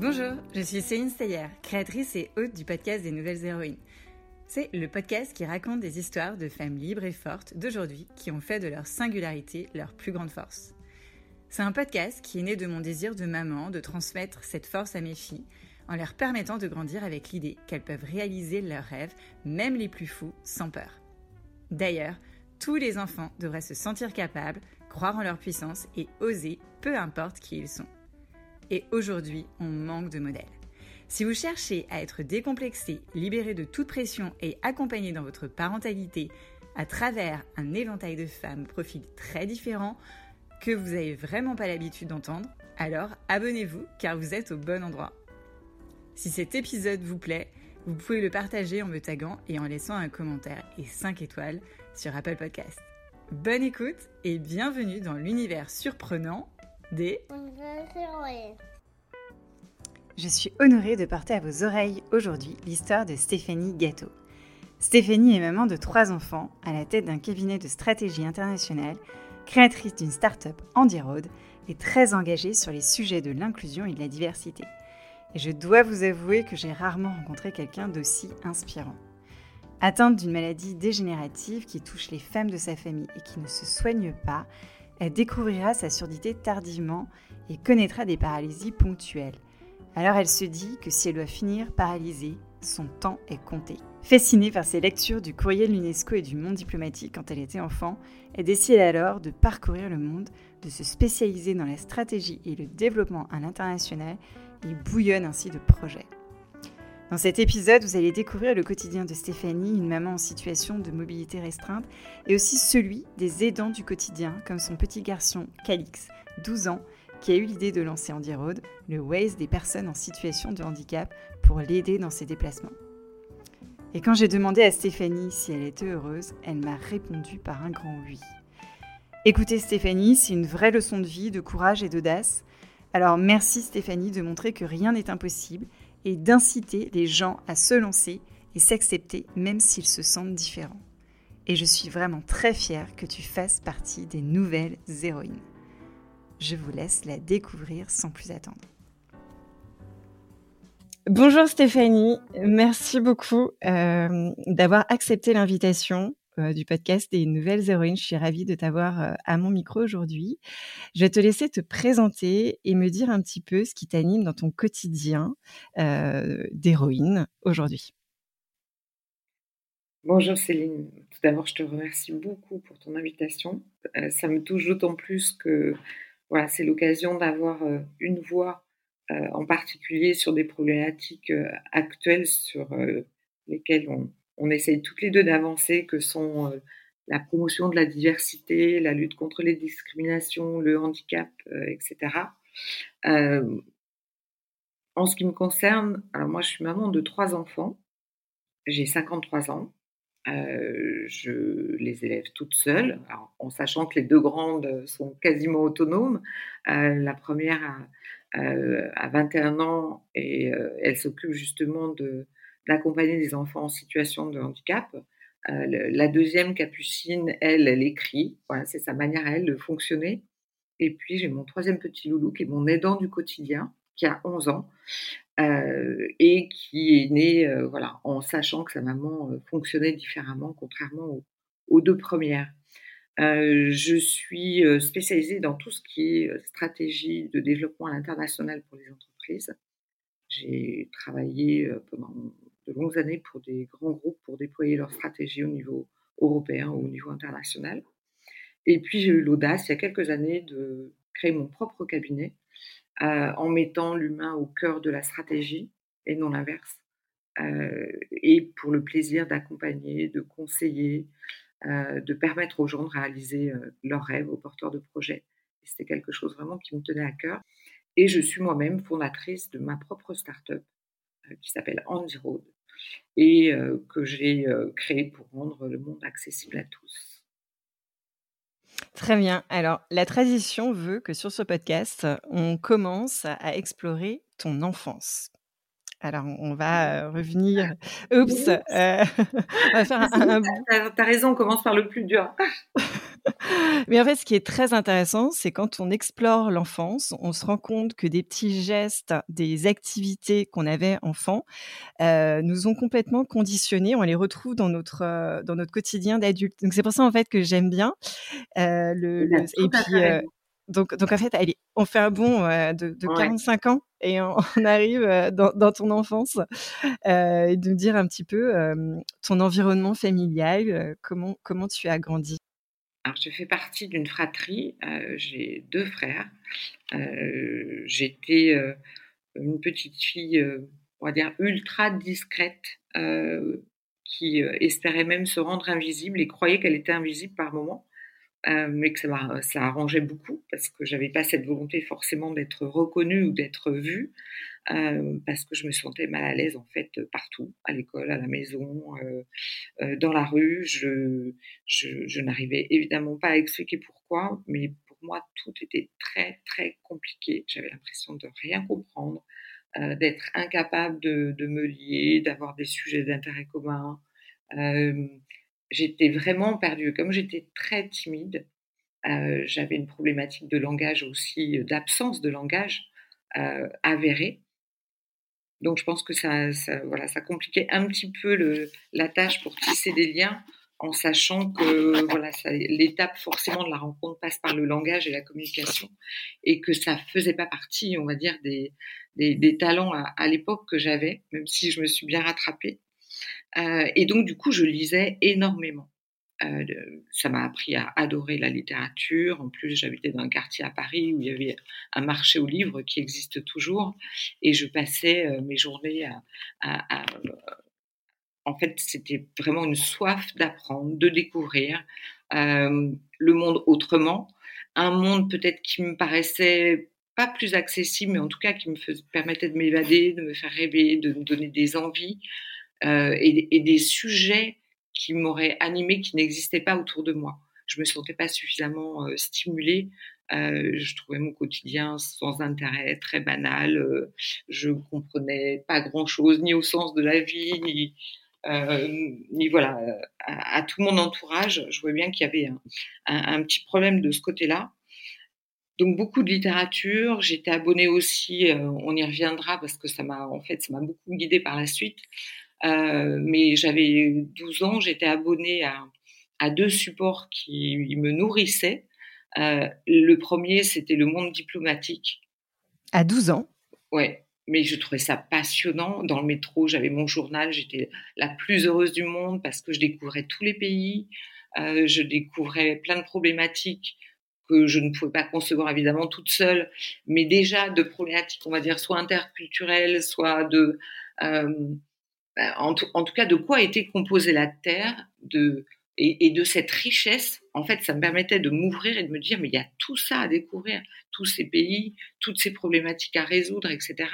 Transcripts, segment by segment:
Bonjour, je suis Céline Steyer, créatrice et hôte du podcast des Nouvelles Héroïnes. C'est le podcast qui raconte des histoires de femmes libres et fortes d'aujourd'hui qui ont fait de leur singularité leur plus grande force. C'est un podcast qui est né de mon désir de maman de transmettre cette force à mes filles en leur permettant de grandir avec l'idée qu'elles peuvent réaliser leurs rêves, même les plus fous, sans peur. D'ailleurs, tous les enfants devraient se sentir capables, croire en leur puissance et oser, peu importe qui ils sont. Et aujourd'hui, on manque de modèles. Si vous cherchez à être décomplexé, libéré de toute pression et accompagné dans votre parentalité à travers un éventail de femmes au profil très différents que vous n'avez vraiment pas l'habitude d'entendre, alors abonnez-vous car vous êtes au bon endroit. Si cet épisode vous plaît, vous pouvez le partager en me taguant et en laissant un commentaire et 5 étoiles sur Apple Podcast. Bonne écoute et bienvenue dans l'univers surprenant Je suis honorée de porter à vos oreilles aujourd'hui l'histoire de Stéphanie Gâteau. Stéphanie est maman de trois enfants, à la tête d'un cabinet de stratégie internationale, créatrice d'une start-up Andy Road et très engagée sur les sujets de l'inclusion et de la diversité. Et je dois vous avouer que j'ai rarement rencontré quelqu'un d'aussi inspirant. Atteinte d'une maladie dégénérative qui touche les femmes de sa famille et qui ne se soigne pas, elle découvrira sa surdité tardivement et connaîtra des paralysies ponctuelles. Alors elle se dit que si elle doit finir paralysée, son temps est compté. Fascinée par ses lectures du courrier de l'UNESCO et du monde diplomatique quand elle était enfant, elle décide alors de parcourir le monde, de se spécialiser dans la stratégie et le développement à l'international et bouillonne ainsi de projets. Dans cet épisode, vous allez découvrir le quotidien de Stéphanie, une maman en situation de mobilité restreinte, et aussi celui des aidants du quotidien, comme son petit garçon Calix, 12 ans, qui a eu l'idée de lancer Andy Road, le Waze des personnes en situation de handicap, pour l'aider dans ses déplacements. Et quand j'ai demandé à Stéphanie si elle était heureuse, elle m'a répondu par un grand oui. Écoutez Stéphanie, c'est une vraie leçon de vie, de courage et d'audace. Alors merci Stéphanie de montrer que rien n'est impossible et d'inciter les gens à se lancer et s'accepter même s'ils se sentent différents. Et je suis vraiment très fière que tu fasses partie des nouvelles héroïnes. Je vous laisse la découvrir sans plus attendre. Bonjour Stéphanie, merci beaucoup euh, d'avoir accepté l'invitation. Euh, du podcast des Nouvelles Héroïnes. Je suis ravie de t'avoir euh, à mon micro aujourd'hui. Je vais te laisser te présenter et me dire un petit peu ce qui t'anime dans ton quotidien euh, d'héroïne aujourd'hui. Bonjour Céline. Tout d'abord, je te remercie beaucoup pour ton invitation. ça me touche d'autant plus que voilà, c'est l'occasion d'avoir une voix en particulier sur des problématiques actuelles sur lesquelles on, on essaye toutes les deux d'avancer, que sont euh, la promotion de la diversité, la lutte contre les discriminations, le handicap, euh, etc. Euh, en ce qui me concerne, alors moi je suis maman de trois enfants, j'ai 53 ans, je les élève toutes seules, en sachant que les deux grandes sont quasiment autonomes. la première a, a, 21 ans et elle s'occupe justement de, d'accompagner des enfants en situation de handicap. Euh, la deuxième, Capucine, elle, elle écrit. C'est sa manière elle de fonctionner. Et puis, j'ai mon troisième petit loulou qui est mon aidant du quotidien, qui a 11 ans euh, et qui est né euh, voilà, en sachant que sa maman fonctionnait différemment, contrairement aux, deux premières. je suis spécialisée dans tout ce qui est stratégie de développement à l'international pour les entreprises. J'ai travaillé pendant de longues années pour des grands groupes pour déployer leur stratégie au niveau européen ou au niveau international. Et puis j'ai eu l'audace il y a quelques années de créer mon propre cabinet euh, en mettant l'humain au cœur de la stratégie et non l'inverse. Euh, et pour le plaisir d'accompagner, de conseiller, euh, de permettre aux gens de réaliser leurs rêves aux porteurs de projets. C'était quelque chose vraiment qui me tenait à cœur. Et je suis moi-même fondatrice de ma propre start-up qui s'appelle Andy Road, et euh, que j'ai euh, créé pour rendre le monde accessible à tous. Très bien. Alors, la tradition veut que sur ce podcast, on commence à explorer ton enfance. Alors, on va euh, revenir. Oups, on va faire un. T'as raison, on commence par le plus dur. Mais en fait, ce qui est très intéressant, c'est quand on explore l'enfance, on se rend compte que des petits gestes, des activités qu'on avait enfant, euh, nous ont complètement conditionnés. On les retrouve dans notre euh, dans notre quotidien d'adulte. Donc c'est pour ça en fait que j'aime bien euh, le, le, et puis donc, donc en fait, allez, on fait un bond de, de 45 ans et on, arrive dans, dans, ton enfance euh, et de me dire un petit peu ton environnement familial, comment, comment tu as grandi. Alors, je fais partie d'une fratrie, euh, j'ai deux frères. Euh, J'étais une petite fille, on va dire, ultra discrète, qui espérait même se rendre invisible et croyait qu'elle était invisible par moments. Euh, mais que ça, ça arrangeait beaucoup parce que j'avais pas cette volonté forcément d'être reconnue ou d'être vue euh, parce que je me sentais mal à l'aise en fait partout, à l'école, à la maison, euh, euh dans la rue. Je, n'arrivais évidemment pas à expliquer pourquoi, mais pour moi tout était très très compliqué. J'avais l'impression de rien comprendre, euh, d'être incapable de, me lier, d'avoir des sujets d'intérêt commun. Euh, j'étais vraiment perdue. Comme j'étais très timide, euh, j'avais une problématique de langage aussi, euh, d'absence de langage euh, avérée. Donc je pense que ça, voilà, ça compliquait un petit peu la tâche pour tisser des liens en sachant que voilà, l'étape forcément de la rencontre passe par le langage et la communication et que ça faisait pas partie, on va dire, des, des, talents à, à l'époque que j'avais, même si je me suis bien rattrapée. Euh, et donc, du coup, je lisais énormément. Euh, ça m'a appris à adorer la littérature. En plus, j'habitais dans un quartier à Paris où il y avait un marché aux livres qui existe toujours. Et je passais euh, mes journées à... à, à en fait, c'était vraiment une soif d'apprendre, de découvrir euh, le monde autrement. Un monde peut-être qui me paraissait pas plus accessible, mais en tout cas qui me permettait de m'évader, de me faire rêver, de me donner des envies et, des sujets qui m'auraient animé, qui n'existaient pas autour de moi. Je me sentais pas suffisamment euh, stimulée. Euh, je trouvais mon quotidien sans intérêt, très banal. Euh, je comprenais pas grand-chose, ni au sens de la vie, ni, euh, voilà, à, tout mon entourage. Je vois bien qu'il y avait un, un, petit problème de ce côté-là. Donc beaucoup de littérature. J'étais abonnée aussi, on y reviendra parce que ça m'a en fait ça m'a beaucoup guidée par la suite mais j'avais 12 ans, j'étais abonnée à, à, deux supports qui me nourrissaient. Euh, le premier, c'était le monde diplomatique. À 12 ans? Ouais, mais je trouvais ça passionnant. Dans le métro, j'avais mon journal, j'étais la plus heureuse du monde parce que je découvrais tous les pays, euh, je découvrais plein de problématiques que je ne pouvais pas concevoir évidemment toute seule, mais déjà de problématiques, on va dire, soit interculturelles, soit de euh, en tout, en tout, cas, de quoi était composée la Terre et, de cette richesse. En fait, ça me permettait de m'ouvrir et de me dire, mais il y a tout ça à découvrir, tous ces pays, toutes ces problématiques à résoudre, etc.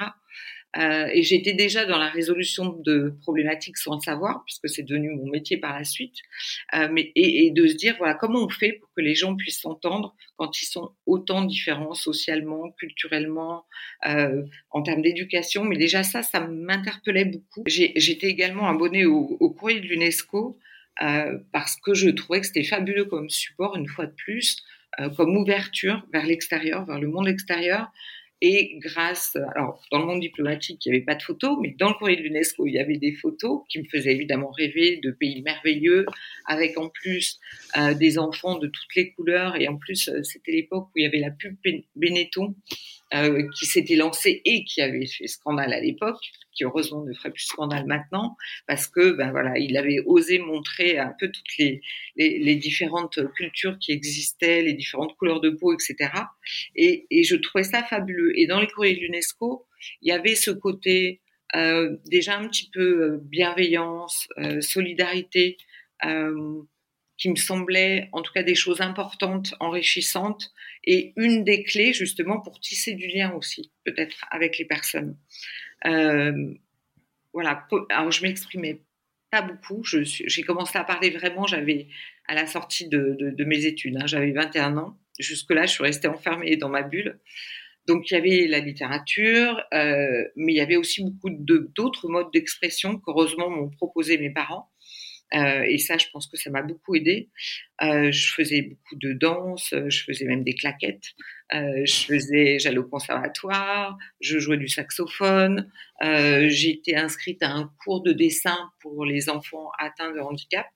Euh, et j'étais déjà dans la résolution de problématiques sans le savoir, puisque c'est devenu mon métier par la suite. Euh, mais, et, de se dire, voilà, comment on fait pour que les gens puissent s'entendre quand ils sont autant différents socialement, culturellement, euh, en termes d'éducation. Mais déjà ça, ça m'interpellait beaucoup. J'étais également abonnée au, courrier de l'UNESCO parce que je trouvais que c'était fabuleux comme support, une fois de plus, comme ouverture vers l'extérieur, vers le monde extérieur. Et grâce, alors dans le monde diplomatique, il n'y avait pas de photos, mais dans le courrier de l'UNESCO, il y avait des photos qui me faisaient évidemment rêver de pays merveilleux, avec en plus euh, des enfants de toutes les couleurs. Et en plus, euh, c'était l'époque où il y avait la pub Benetton euh, qui s'était lancée et qui avait fait scandale à l'époque, qui heureusement ne ferait plus scandale maintenant, parce que ben voilà, il avait osé montrer un peu toutes les, les, les différentes cultures qui existaient, les différentes couleurs de peau, etc. Et, et je trouvais ça fabuleux. Et dans les courriers de l'UNESCO, il y avait ce côté euh, déjà un petit peu euh, bienveillance, euh, solidarité, euh, qui me semblait en tout cas des choses importantes, enrichissantes, et une des clés justement pour tisser du lien aussi, peut-être avec les personnes. Euh, voilà, alors je m'exprimais pas beaucoup, j'ai commencé à parler vraiment, j'avais à la sortie de mes études, hein, j'avais 21 ans, jusque-là je suis restée enfermée dans ma bulle. Donc il y avait la littérature, euh, mais il y avait aussi beaucoup d'autres modes d'expression qu'heureusement m'ont proposé mes parents. Euh, et ça, je pense que ça m'a beaucoup aidé. Euh, je faisais beaucoup de danse, je faisais même des claquettes. Euh, je faisais, j'allais au conservatoire, je jouais du saxophone. J'ai été inscrite à un cours de dessin pour les enfants atteints de handicap.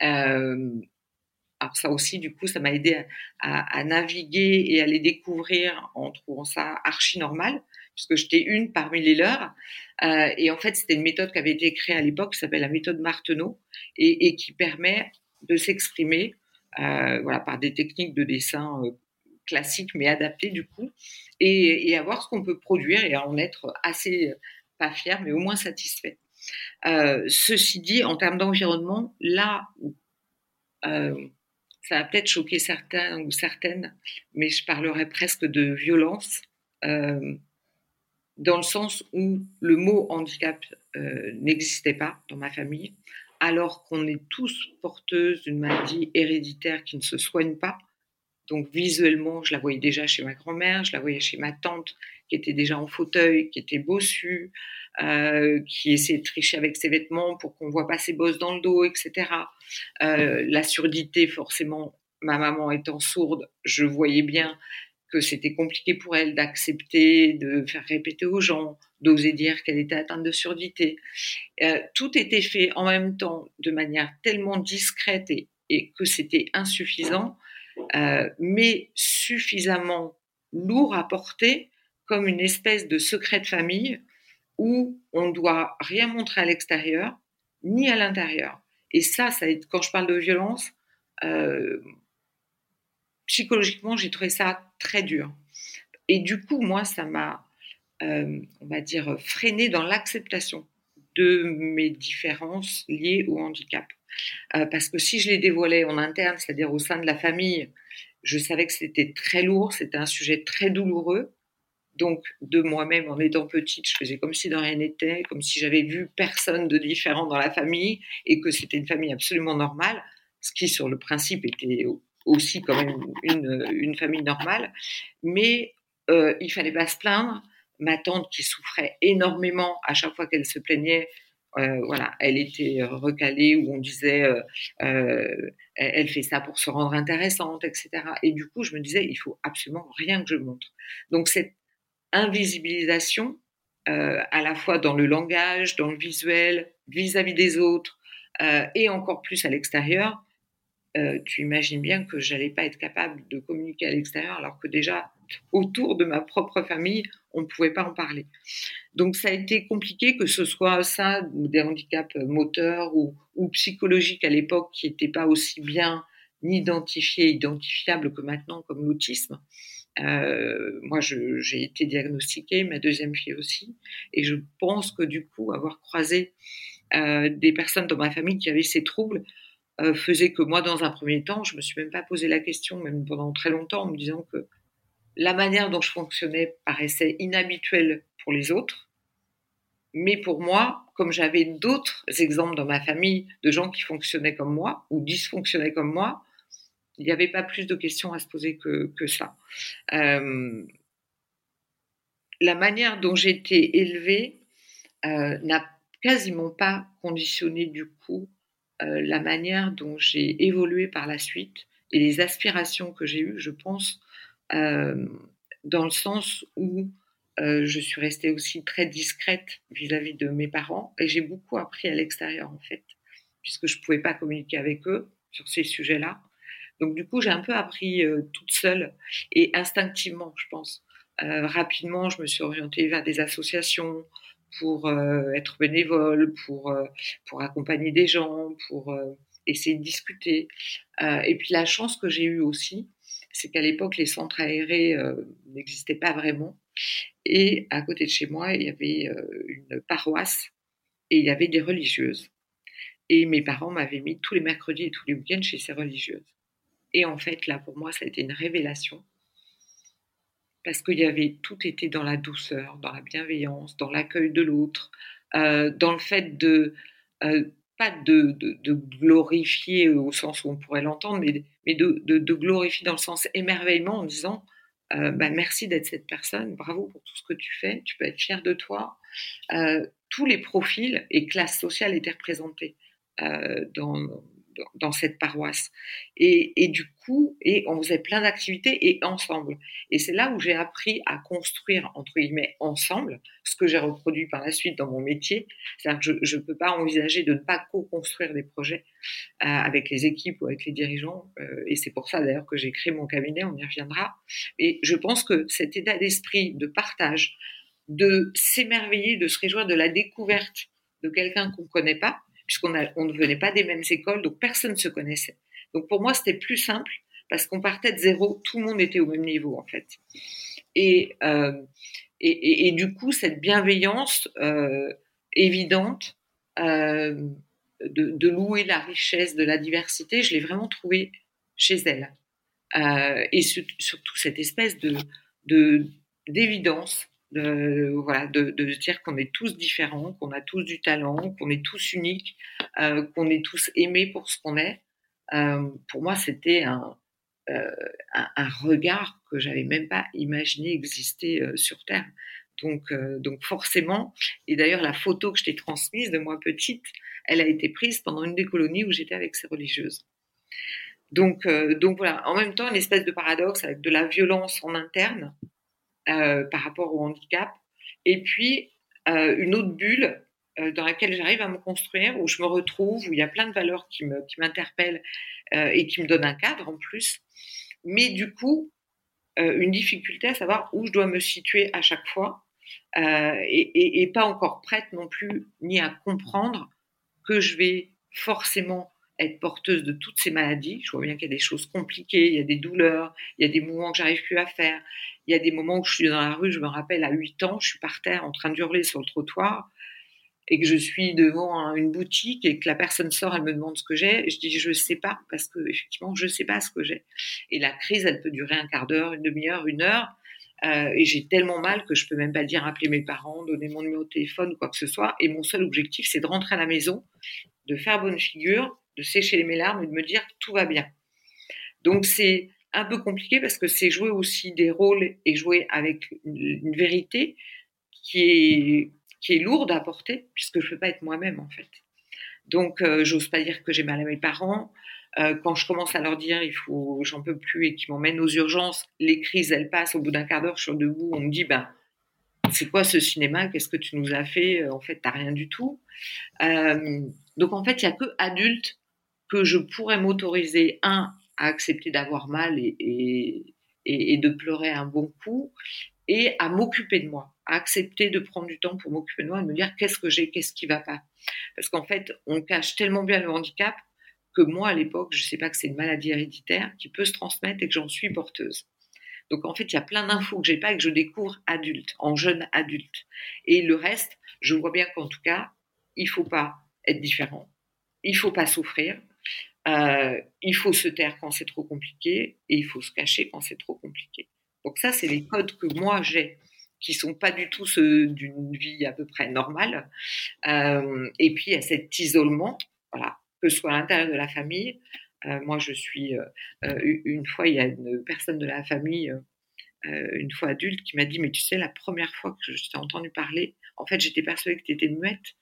alors ça aussi, du coup, ça m'a aidé à, à, naviguer et à les découvrir en trouvant ça archi normal puisque j'étais une parmi les leurs. Euh, et en fait, c'était une méthode qui avait été créée à l'époque, qui s'appelle la méthode Marteneau, et, qui permet de s'exprimer euh, voilà, par des techniques de dessin euh, classiques, mais adaptées du coup, et, et avoir ce qu'on peut produire et en être assez, pas fier, mais au moins satisfait. Ceci dit, en termes d'environnement, là où ça va peut-être choquer certains ou certaines, mais je parlerai presque de violence. Dans le sens où le mot handicap euh, n'existait pas dans ma famille, alors qu'on est tous porteuses d'une maladie héréditaire qui ne se soigne pas. Donc visuellement, je la voyais déjà chez ma grand-mère, je la voyais chez ma tante qui était déjà en fauteuil, qui était bossue, euh, qui essayait de tricher avec ses vêtements pour qu'on voit pas ses bosses dans le dos, etc. Euh, la surdité, forcément, ma maman étant sourde, je voyais bien que c'était compliqué pour elle d'accepter, de faire répéter aux gens, d'oser dire qu'elle était atteinte de surdité. Euh, tout était fait en même temps de manière tellement discrète et, que c'était insuffisant, euh, mais suffisamment lourd à porter comme une espèce de secret de famille où on ne doit rien montrer à l'extérieur ni à l'intérieur. Et ça, ça quand je parle de violence, euh, psychologiquement, j'ai trouvé ça très dur. Et du coup, moi, ça m'a, euh, on va dire, freiné dans l'acceptation de mes différences liées au handicap. Euh, parce que si je les dévoilais en interne, c'est-à-dire au sein de la famille, je savais que c'était très lourd, c'était un sujet très douloureux. Donc, de moi-même, en étant petite, je faisais comme si de rien n'était, comme si j'avais vu personne de différent dans la famille et que c'était une famille absolument normale, ce qui, sur le principe, était aussi même une, une famille normale, mais euh, il fallait pas se plaindre. Ma tante qui souffrait énormément à chaque fois qu'elle se plaignait, euh, voilà, elle était recalée où on disait euh, euh, elle fait ça pour se rendre intéressante, etc. Et du coup, je me disais il faut absolument rien que je montre. Donc cette invisibilisation, euh, à la fois dans le langage, dans le visuel, vis-à-vis -vis des autres, et encore plus à l'extérieur, euh, tu imagines bien que j'allais pas être capable de communiquer à l'extérieur, alors que déjà autour de ma propre famille, on ne pouvait pas en parler. Donc ça a été compliqué, que ce soit ça, des handicaps moteurs ou, psychologiques à l'époque, qui n'étaient pas aussi bien identifiés, identifiables que maintenant, comme l'autisme. Euh, moi, j'ai été diagnostiquée, ma deuxième fille aussi, et je pense que du coup, avoir croisé euh, des personnes dans ma famille qui avaient ces troubles, euh, faisait que moi, dans un premier temps, je me suis même pas posé la question, même pendant très longtemps, en me disant que la manière dont je fonctionnais paraissait inhabituelle pour les autres. Mais pour moi, comme j'avais d'autres exemples dans ma famille de gens qui fonctionnaient comme moi ou dysfonctionnaient comme moi, il n'y avait pas plus de questions à se poser que, ça. Euh, la manière dont j'ai été élevée euh, n'a quasiment pas conditionné du coup la manière dont j'ai évolué par la suite et les aspirations que j'ai eues, je pense, euh, dans le sens où euh, je suis restée aussi très discrète vis-à-vis de mes parents et j'ai beaucoup appris à l'extérieur en fait, puisque je ne pouvais pas communiquer avec eux sur ces sujets-là. Donc du coup, j'ai un peu appris toute seule et instinctivement, je pense. rapidement, je me suis orientée vers des associations, pour euh, être bénévole, pour, euh, pour accompagner des gens, pour euh, essayer de discuter. et puis la chance que j'ai eue aussi, c'est qu'à l'époque, les centres aérés n'existaient pas vraiment. Et à côté de chez moi, il y avait une paroisse et il y avait des religieuses. Et mes parents m'avaient mis tous les mercredis et tous les week-ends chez ces religieuses. Et en fait, là, pour moi, ça a été une révélation parce qu'il y avait tout était dans la douceur, dans la bienveillance, dans l'accueil de l'autre, euh, dans le fait de euh, pas de, glorifier au sens où on pourrait l'entendre, mais, de, glorifier dans le sens émerveillement en disant euh, bah, merci d'être cette personne, bravo pour tout ce que tu fais, tu peux être fier de toi. tous les profils et classes sociales étaient représentés. dans, dans cette paroisse. Et, et, du coup, et on faisait plein d'activités et ensemble. Et c'est là où j'ai appris à construire, entre guillemets, ensemble, ce que j'ai reproduit par la suite dans mon métier. C'est-à-dire que je ne peux pas envisager de ne pas co-construire des projets euh, avec les équipes ou avec les dirigeants. Euh, et c'est pour ça d'ailleurs que j'ai créé mon cabinet, on y reviendra. Et je pense que cet état d'esprit de partage, de s'émerveiller, de se réjouir de la découverte de quelqu'un qu'on ne connaît pas, puisqu'on on ne venait pas des mêmes écoles, donc personne ne se connaissait. Donc pour moi, c'était plus simple parce qu'on partait de zéro, tout le monde était au même niveau en fait. Et, euh, et, et, du coup, cette bienveillance euh, évidente euh, de, louer la richesse de la diversité, je l'ai vraiment trouvée chez elle. Et surtout cette espèce de d'évidence de, voilà, de, de dire qu'on est tous différents, qu'on a tous du talent, qu'on est tous uniques, euh, qu'on est tous aimés pour ce qu'on est. Euh, pour moi, c'était un, euh, un, un, regard que j'avais même pas imaginé exister sur Terre. Donc, donc forcément, et d'ailleurs la photo que je t'ai transmise de moi petite, elle a été prise pendant une des colonies où j'étais avec ces religieuses. Donc, donc voilà, en même temps, une espèce de paradoxe avec de la violence en interne, par rapport au handicap. Et puis, euh, une autre bulle euh, dans laquelle j'arrive à me construire, où je me retrouve, où il y a plein de valeurs qui m'interpellent et qui me donnent un cadre en plus. Mais du coup, une difficulté à savoir où je dois me situer à chaque fois. Euh, et, et, et, pas encore prête non plus ni à comprendre que je vais forcément être porteuse de toutes ces maladies. Je vois bien qu'il y a des choses compliquées, il y a des douleurs, il y a des mouvements que j'arrive plus à faire, il y a des moments où je suis dans la rue, je me rappelle à 8 ans, je suis par terre en train d'hurler sur le trottoir et que je suis devant une boutique et que la personne sort, elle me demande ce que j'ai, je dis je sais pas parce que effectivement je sais pas ce que j'ai. Et la crise, elle peut durer un quart d'heure, une demi-heure, une heure. Euh, et j'ai tellement mal que je peux même pas dire appeler mes parents, donner mon numéro de téléphone ou quoi que ce soit. Et mon seul objectif, c'est de rentrer à la maison, de faire bonne figure, de sécher mes larmes et de me dire tout va bien. Donc c'est un peu compliqué parce que c'est jouer aussi des rôles et jouer avec une, vérité qui est, qui est lourde à porter puisque je ne peux pas être moi-même en fait. Donc euh, j'ose pas dire que j'ai mal à mes parents. Euh, quand je commence à leur dire il faut j'en peux plus et qu'ils m'emmènent aux urgences, les crises elles passent au bout d'un quart d'heure, je suis debout, on me dit ben c'est quoi ce cinéma? Qu'est-ce que tu nous as fait? En fait, t'as rien du tout. Euh, donc en fait, il y a que adultes que je pourrais m'autoriser un à accepter d'avoir mal et, de pleurer un bon coup et à m'occuper de moi, à accepter de prendre du temps pour m'occuper de moi et me dire qu'est-ce que j'ai, qu'est-ce qui va pas? Parce qu'en fait, on cache tellement bien le handicap que moi, à l'époque, je sais pas que c'est une maladie héréditaire qui peut se transmettre et que j'en suis porteuse. Donc en fait, il y a plein d'infos que j'ai pas et que je découvre adulte, en jeune adulte. Et le reste, je vois bien qu'en tout cas, il faut pas être différent, il faut pas souffrir, euh, il faut se taire quand c'est trop compliqué et il faut se cacher quand c'est trop compliqué. Donc ça, c'est les codes que moi j'ai, qui sont pas du tout ceux d'une vie à peu près normale. Euh, et puis il y a cet isolement, voilà, que ce soit à l'intérieur de la famille. Euh, moi, je suis une fois, il y a une personne de la famille, une fois adulte, qui m'a dit mais tu sais, la première fois que je t'ai entendu parler, en fait, j'étais persuadée que tu étais muette.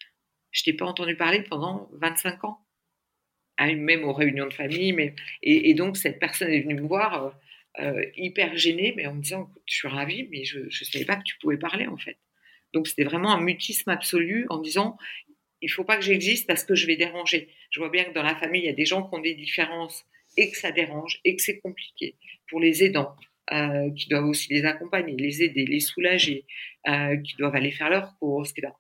Je t'ai pas entendu parler pendant 25 ans même aux réunions de famille. Mais, et, donc, cette personne est venue me voir euh, euh, hyper gênée, mais en me disant Je suis ravie, mais je ne savais pas que tu pouvais parler, en fait. Donc, c'était vraiment un mutisme absolu en disant Il faut pas que j'existe parce que je vais déranger. Je vois bien que dans la famille, il y a des gens qui ont des différences et que ça dérange et que c'est compliqué pour les aidants. Euh, qui doivent aussi les accompagner, les aider, les soulager, qui doivent aller faire leurs courses, qui doivent...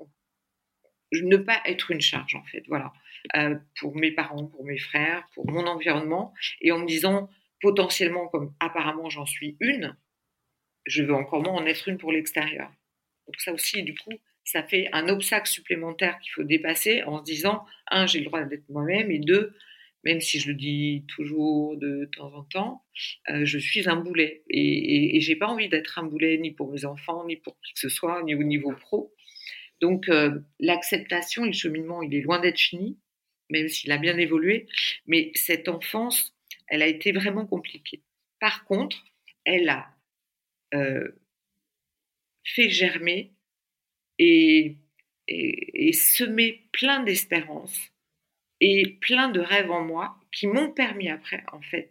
ne pas être une charge en fait. Voilà. Euh, pour mes parents, pour mes frères, pour mon environnement, et en me disant potentiellement, comme apparemment j'en suis une, je veux encore moins en être une pour l'extérieur. Donc ça aussi, du coup, ça fait un obstacle supplémentaire qu'il faut dépasser en se disant, un, j'ai le droit d'être moi-même, et deux, même si je le dis toujours de temps en temps, euh, je suis un boulet. Et, et, et j'ai pas envie d'être un boulet ni pour mes enfants, ni pour qui que ce soit, ni au niveau pro. Donc euh, l'acceptation et le cheminement, il est loin d'être fini même s'il a bien évolué. Mais cette enfance, elle a été vraiment compliquée. Par contre, elle a euh, fait germer et, semer plein d'espérances et plein de rêves en moi qui m'ont permis après, en fait,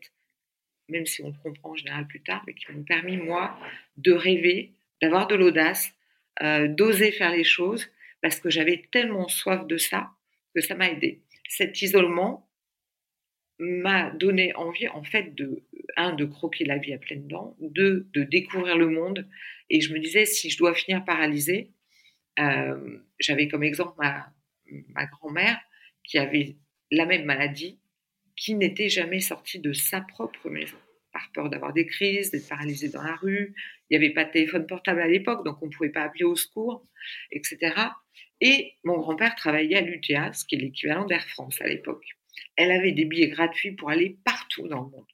même si on le comprend en général plus tard, mais qui m'ont permis, moi, de rêver, d'avoir de l'audace, euh, d'oser faire les choses, parce que j'avais tellement soif de ça que ça m'a aidé. Cet isolement m'a donné envie, en fait, de, un, de croquer la vie à pleines dents, deux, de découvrir le monde. Et je me disais, si je dois finir paralysée, euh, j'avais comme exemple ma, ma grand-mère qui avait la même maladie, qui n'était jamais sortie de sa propre maison, par peur d'avoir des crises, d'être paralysée dans la rue. Il n'y avait pas de téléphone portable à l'époque, donc on ne pouvait pas appeler au secours, etc. Et mon grand-père travaillait à l'UTA, ce qui est l'équivalent d'Air France à l'époque. Elle avait des billets gratuits pour aller partout dans le monde.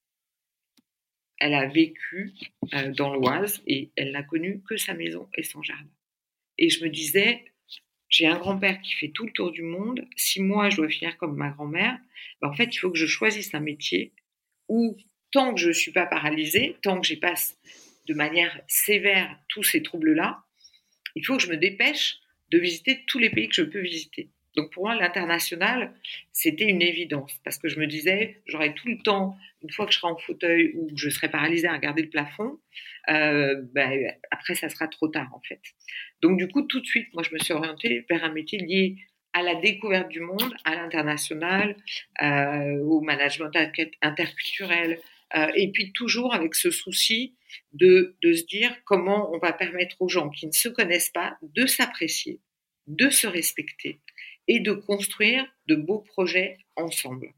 Elle a vécu euh, dans l'Oise et elle n'a connu que sa maison et son jardin. Et je me disais, j'ai un grand-père qui fait tout le tour du monde. Si moi, je dois finir comme ma grand-mère, ben, en fait, il faut que je choisisse un métier où, tant que je ne suis pas paralysée, tant que j'ai pas de manière sévère tous ces troubles-là, il faut que je me dépêche de visiter tous les pays que je peux visiter. Donc pour moi, l'international, c'était une évidence parce que je me disais, j'aurais tout le temps, une fois que je serai en fauteuil ou je serai paralysée à regarder le plafond, euh, ben, après ça sera trop tard en fait. Donc du coup, tout de suite, moi je me suis orientée vers un métier lié à la découverte du monde, à l'international, euh, au management interculturel, et puis toujours avec ce souci de, de se dire comment on va permettre aux gens qui ne se connaissent pas de s'apprécier, de se respecter et de construire de beaux projets ensemble.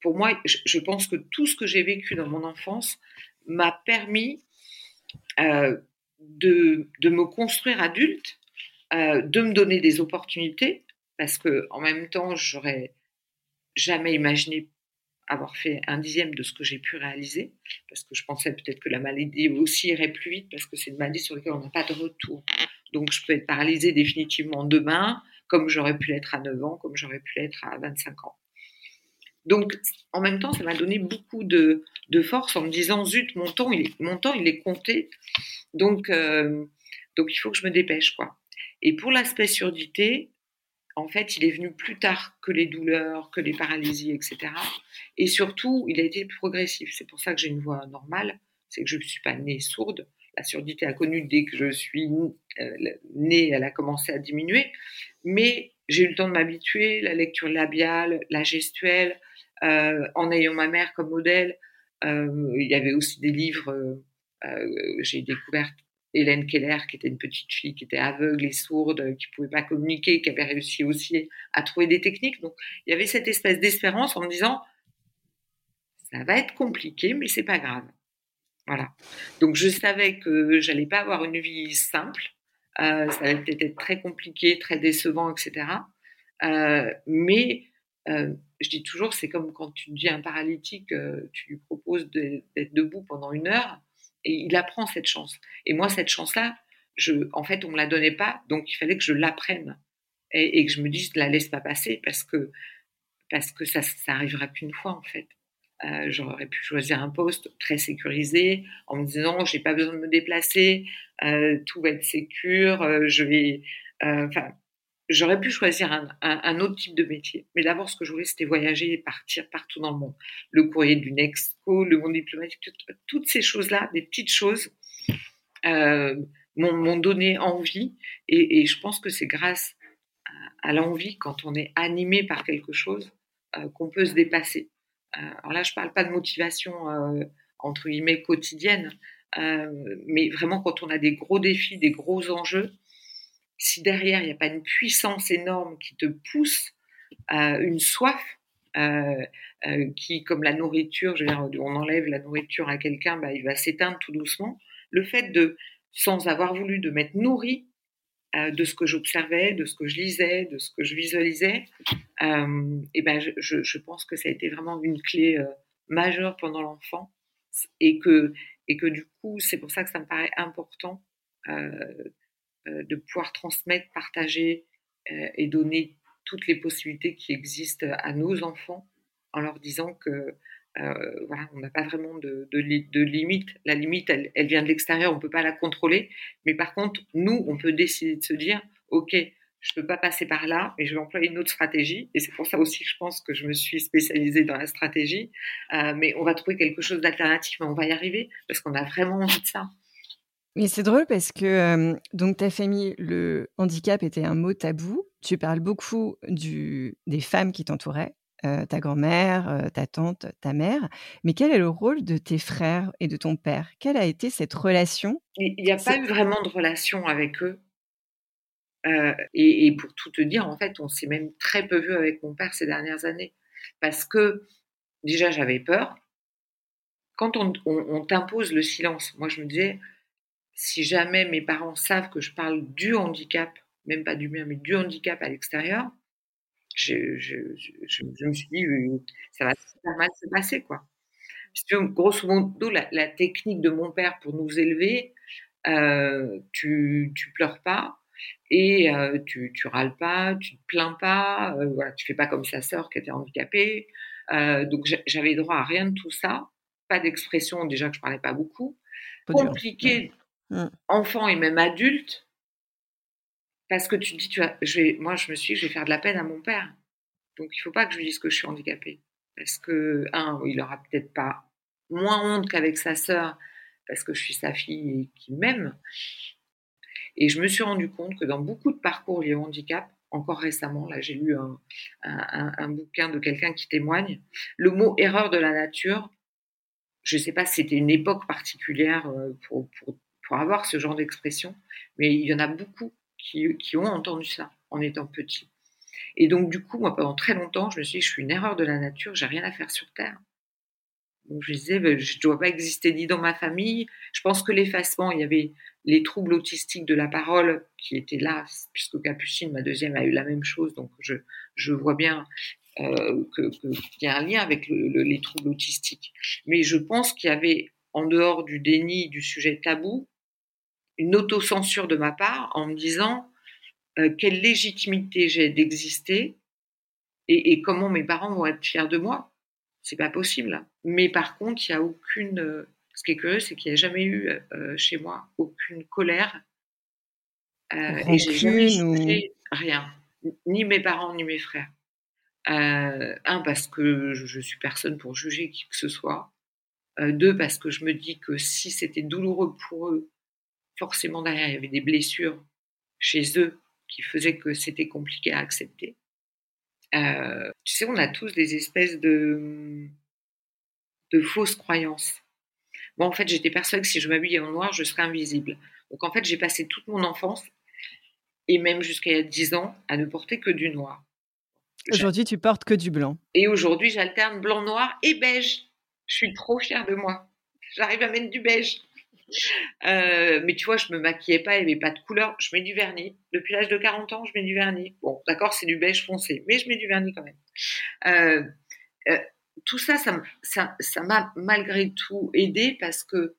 Pour moi, je pense que tout ce que j'ai vécu dans mon enfance m'a permis euh, de, de, me construire adulte, euh, de me donner des opportunités, parce que en même temps, j'aurais jamais imaginé avoir fait un dixième de ce que j'ai pu réaliser, parce que je pensais peut-être que la maladie aussi irait plus vite, parce que c'est une maladie sur laquelle on n'a pas de retour. Donc je peux être paralysée définitivement demain, comme j'aurais pu l'être à 9 ans, comme j'aurais pu l'être à 25 ans. Donc, en même temps, ça m'a donné beaucoup de, force en me disant, zut, mon temps, il est, mon temps, il est compté. Donc, euh, donc, il faut que je me dépêche, quoi. Et pour l'aspect surdité, en fait, il est venu plus tard que les douleurs, que les paralysies, etc. Et surtout, il a été progressif. C'est pour ça que j'ai une voix normale. C'est que je ne suis pas née sourde la surdité a connu dès que je suis euh, née, elle a commencé à diminuer. Mais j'ai eu le temps de m'habituer, la lecture labiale, la gestuelle, euh, en ayant ma mère comme modèle. Euh, il y avait aussi des livres, j'ai découvert Hélène Keller, qui était une petite fille qui était aveugle et sourde, qui pouvait pas communiquer, qui avait réussi aussi à trouver des techniques. Donc, il y avait cette espèce d'espérance en me disant, ça va être compliqué, mais c'est pas grave. Voilà. Donc je savais que j'allais pas avoir une vie simple. Euh, ça allait peut-être être très compliqué, très décevant, etc. Euh, mais euh, je dis toujours, c'est comme quand tu dis à un paralytique, tu lui proposes d'être debout pendant une heure et il apprend cette chance. Et moi, cette chance-là, je, en fait, on me la donnait pas, donc il fallait que je l'apprenne et, et, que je me dise, la laisse pas passer parce que parce que ça, ça arrivera qu'une fois en fait. Euh, j'aurais pu choisir un poste très sécurisé en me disant j'ai pas besoin de me déplacer, euh, tout va être sécure, euh, je vais, euh, enfin, j'aurais pu choisir un, un, un, autre type de métier. Mais d'abord, ce que je voulais, c'était voyager et partir partout dans le monde. Le courrier du Nexco, le monde diplomatique, toutes ces choses-là, des petites choses, m'ont donné envie. Et, et, je pense que c'est grâce à, l'envie, quand on est animé par quelque chose, qu'on peut se dépasser. Euh, alors là, je ne parle pas de motivation euh, entre guillemets quotidienne, euh, mais vraiment quand on a des gros défis, des gros enjeux, si derrière il n'y a pas une puissance énorme qui te pousse, une soif, euh, euh, qui, comme la nourriture, je veux dire, on enlève la nourriture à quelqu'un, bah, il va s'éteindre tout doucement. Le fait de, sans avoir voulu, de m'être nourri euh, de ce que j'observais, de ce que je lisais, de ce que je visualisais, euh, et ben je, je, pense que ça a été vraiment une clé euh, majeure pendant l'enfant et que, et que du coup, c'est pour ça que ça me paraît important de pouvoir transmettre, partager et donner toutes les possibilités qui existent à nos enfants en leur disant que euh, voilà, on n'a pas vraiment de, de, limite. La limite, elle, vient de l'extérieur, on ne peut pas la contrôler. Mais par contre, nous, on peut décider de se dire, OK, je peux pas passer par là, mais je vais employer une autre stratégie. Et c'est pour ça aussi que je pense que je me suis spécialisée dans la stratégie. Euh, mais on va trouver quelque chose d'alternatif, mais on va y arriver parce qu'on a vraiment envie de ça. Mais c'est drôle parce que euh, donc ta famille, le handicap était un mot tabou. Tu parles beaucoup du, des femmes qui t'entouraient, euh, ta grand-mère, euh, ta tante, ta mère. Mais quel est le rôle de tes frères et de ton père? Quelle a été cette relation? Il n'y a pas eu vraiment de relation avec eux. Et, et, pour tout te dire, en fait, on s'est même très peu vu avec mon père ces dernières années. Parce que déjà, j'avais peur. Quand on, on, on t'impose le silence, moi je me disais, si jamais mes parents savent que je parle du handicap, même pas du mien, mais du handicap à l'extérieur, je, je, je, je, me suis dit, ça va super mal se passer, quoi. grosso modo, la, la, technique de mon père pour nous élever, euh, tu, tu pleures pas et euh, tu, tu râles pas, tu te plains pas, euh, voilà, tu fais pas comme sa sœur qui était handicapée. Euh, donc j'avais droit à rien de tout ça, pas d'expression, déjà que je parlais pas beaucoup. Compliqué Mmh. enfant et même adulte, parce que tu te dis, tu vas, je vais, moi je me suis dit, je vais faire de la peine à mon père. Donc il faut pas que je lui dise que je suis handicapée. Parce que, un, il aura peut-être pas moins honte qu'avec sa sœur, parce que je suis sa fille et qu'il m'aime. Et je me suis rendu compte que dans beaucoup de parcours liés au handicap, encore récemment, là j'ai lu un, un, bouquin de quelqu'un qui témoigne, le mot erreur de la nature, je ne sais pas si c'était une époque particulière euh, pour pour avoir ce genre d'expression, mais il y en a beaucoup qui, ont entendu ça en étant petit. Et donc, du coup, moi, pendant très longtemps, je me suis dit, je suis une erreur de la nature, j'ai rien à faire sur Terre. Donc, je disais, ben, je ne dois pas exister ni dans ma famille. Je pense que l'effacement, il y avait les troubles autistiques de la parole qui étaient là, puisque Capucine, ma deuxième, a eu la même chose. Donc, je, vois bien euh, qu'il y a un lien avec le, les troubles autistiques. Mais je pense qu'il y avait, en dehors du déni du sujet tabou, une autocensure de ma part en me disant euh, quelle légitimité j'ai d'exister et, et, comment mes parents vont être fiers de moi. C'est pas possible. Mais par contre, il y a aucune. Euh, ce qui est curieux, c'est qu'il n'y a jamais eu euh, chez moi aucune colère. Et j'ai jamais ou... rien. Ni mes parents, ni mes frères. Un, parce que je, je, suis personne pour juger qui que ce soit. Deux, parce que je me dis que si c'était douloureux pour eux forcément derrière, il y avait des blessures chez eux qui faisaient que c'était compliqué à accepter. Euh, tu sais, on a tous des espèces de, de fausses croyances. Bon, en fait, j'étais persuadée que si je m'habillais en noir, je serais invisible. Donc, en fait, j'ai passé toute mon enfance, et même jusqu'à il y a 10 ans, à ne porter que du noir. Aujourd'hui, tu portes que du blanc. Et aujourd'hui, j'alterne blanc, noir et beige. Je suis trop fière de moi. J'arrive à mettre du beige. Euh, mais tu vois, je me maquillais pas, il n'y avait pas de couleur. Je mets du vernis. Depuis l'âge de 40 ans, je mets du vernis. Bon, d'accord, c'est du beige foncé, mais je mets du vernis quand même. Euh, euh, tout ça, ça m'a malgré tout aidé parce que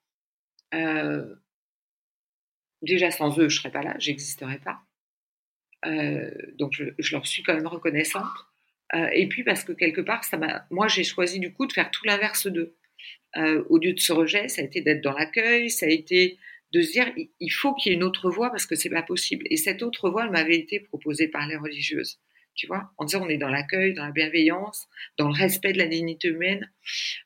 déjà sans eux, je serais pas là, j'existerais pas. Donc je, leur suis quand même reconnaissante. et puis parce que quelque part, moi j'ai choisi du coup de faire tout l'inverse d'eux euh, au lieu de ce rejet, ça a été d'être dans l'accueil, ça a été de se dire il faut qu'il y ait une autre voie parce que c'est pas possible. Et cette autre voie, elle m'avait été proposée par les religieuses. Tu vois, en disant on est dans l'accueil, dans la bienveillance, dans le respect de la dignité humaine.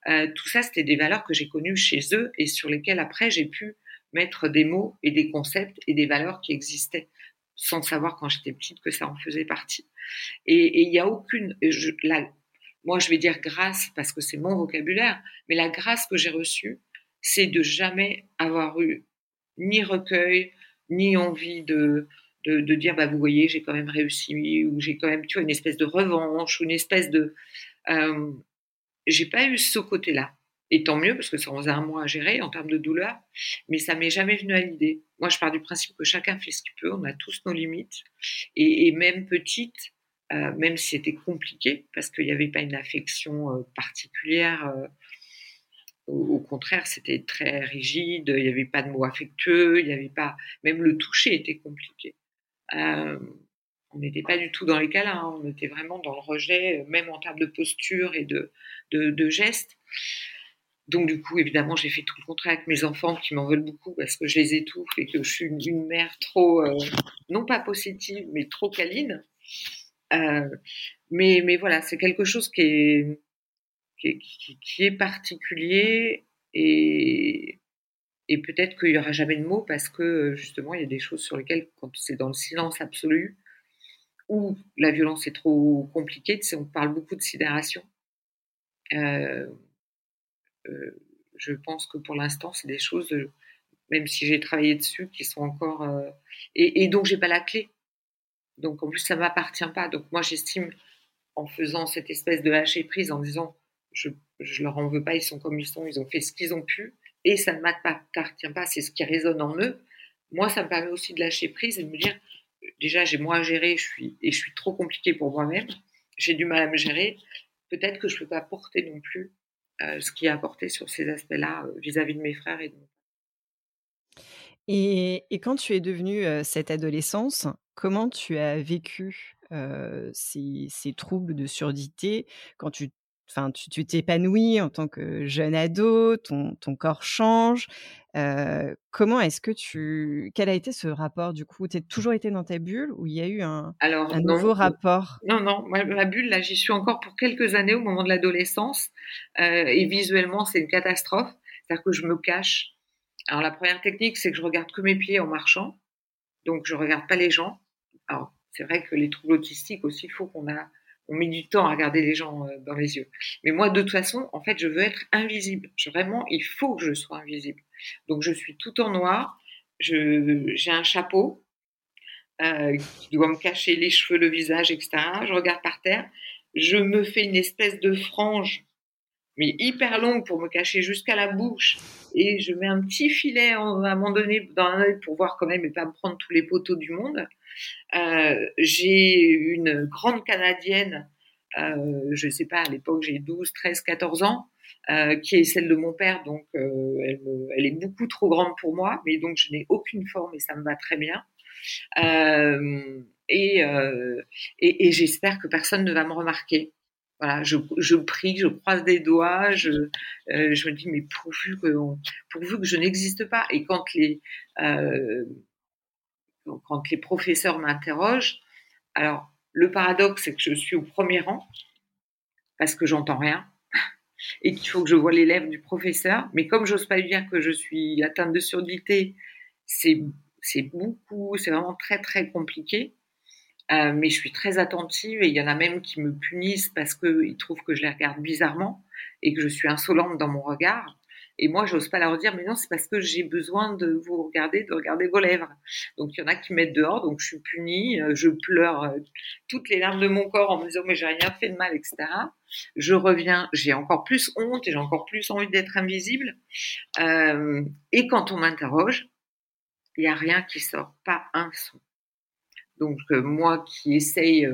Euh, tout ça, c'était des valeurs que j'ai connues chez eux et sur lesquelles après j'ai pu mettre des mots et des concepts et des valeurs qui existaient sans savoir quand j'étais petite que ça en faisait partie. Et il n'y a aucune, la, moi je vais dire grâce parce que c'est mon vocabulaire, mais la grâce que j'ai reçue, c'est de jamais avoir eu ni recueil, ni envie de, de, dire, bah, vous voyez, j'ai quand même réussi, ou j'ai quand même, tu vois, une espèce de revanche, ou une espèce de... Euh, j'ai pas eu ce côté-là. Et tant mieux, parce que ça en faisait un mois à gérer en termes de douleur, mais ça m'est jamais venu à l'idée. Moi, je pars du principe que chacun fait ce qu'il peut, on a tous nos limites, et, et même petite, euh, même si c'était compliqué, parce qu'il n'y avait pas une affection euh, particulière. Euh, au, contraire, c'était très rigide, il n'y avait pas de mots affectueux, il n'y avait pas. Même le toucher était compliqué. on n'était pas du tout dans les câlins, hein, on était vraiment dans le rejet, même en termes de posture et de, gestes. donc du coup, évidemment, j'ai fait tout le contraire avec mes enfants qui m'en veulent beaucoup parce que je les étouffe et que je suis une, mère trop, non pas positive, mais trop câline. Euh, mais, voilà, c'est quelque chose qui est, particulier et, peut-être qu'il n'y aura jamais de mots parce que justement, il y a des choses sur lesquelles, quand c'est dans le silence absolu, ou la violence est trop compliquée, on parle beaucoup de sidération. Euh, euh, je pense que pour l'instant, c'est des choses, même si j'ai travaillé dessus, qui sont encore. Et, et, donc, j'ai pas la clé. Donc, en plus, ça m'appartient pas. Donc, moi, j'estime, en faisant cette espèce de lâcher prise, en disant, je, je leur en veux pas, ils sont comme ils sont, ils ont fait ce qu'ils ont pu, et ça ne m'appartient pas, c'est ce qui résonne en eux. Moi, ça me permet aussi de lâcher prise et de me dire, déjà, j'ai moins à gérer, je suis, et je suis trop compliquée pour moi-même, j'ai du mal à me gérer. Peut-être que je peux pas porter non plus euh, ce qui a apporté sur ces aspects-là euh, vis-à-vis de mes frères et de et, et, quand tu es devenue euh, cette adolescence, comment tu as vécu ces, ces, troubles de surdité quand tu Enfin, tu t'épanouis en tant que jeune ado, ton, ton corps change. Euh, comment est-ce que tu. Quel a été ce rapport du coup? Tu as toujours été dans ta bulle ou il y a eu un, Alors, un nouveau rapport? Non, non, ma bulle, là, j'y suis encore pour quelques années au moment de l'adolescence. Euh, et visuellement, c'est une catastrophe. C'est-à-dire que je me cache. Alors, la première technique, c'est que je regarde que mes pieds en marchant. Donc, je regarde pas les gens. Alors, c'est vrai que les troubles autistiques aussi, il faut qu'on a on met du temps à regarder les gens euh, dans les yeux. Mais moi, de toute façon, en fait, je veux être invisible. vraiment, il faut que je sois invisible. Donc, je suis tout en noir. J'ai un chapeau euh, qui doit me cacher les cheveux, le visage, etc. Je regarde par terre. Je me fais une espèce de frange, mais hyper longue pour me cacher jusqu'à la bouche. Et je mets un petit filet à un moment donné dans un œil pour voir quand même et pas me prendre tous les poteaux du monde. Euh, j'ai une grande canadienne, euh, je ne sais pas, à l'époque j'ai 12, 13, 14 ans, euh, qui est celle de mon père, donc elle, est beaucoup trop grande pour moi, mais donc je n'ai aucune forme et ça me va très bien. et j'espère que personne ne va me remarquer. Voilà, je, je, prie, je croise des doigts, je, je me dis mais pourvu que, pourvu que je n'existe pas. Et quand les euh, quand les professeurs m'interrogent, alors le paradoxe, c'est que je suis au premier rang parce que j'entends rien et qu'il faut que je vois l'élève du professeur. Mais comme j'ose pas dire que je suis atteinte de surdité, c'est beaucoup, c'est vraiment très très compliqué. Euh, mais je suis très attentive et il y en a même qui me punissent parce qu'ils trouvent que je les regarde bizarrement et que je suis insolente dans mon regard. Et moi, j'ose pas leur dire, mais non, c'est parce que j'ai besoin de vous regarder, de regarder vos lèvres. Donc, il y en a qui mettent dehors, donc je suis punie, euh, je pleure euh, toutes les larmes de mon corps en me disant, mais j'ai rien fait de mal, etc. Je reviens, j'ai encore plus honte et j'ai encore plus envie d'être invisible. Euh, et quand on m'interroge, il n'y a rien qui sort, pas un son. Donc, moi qui essaye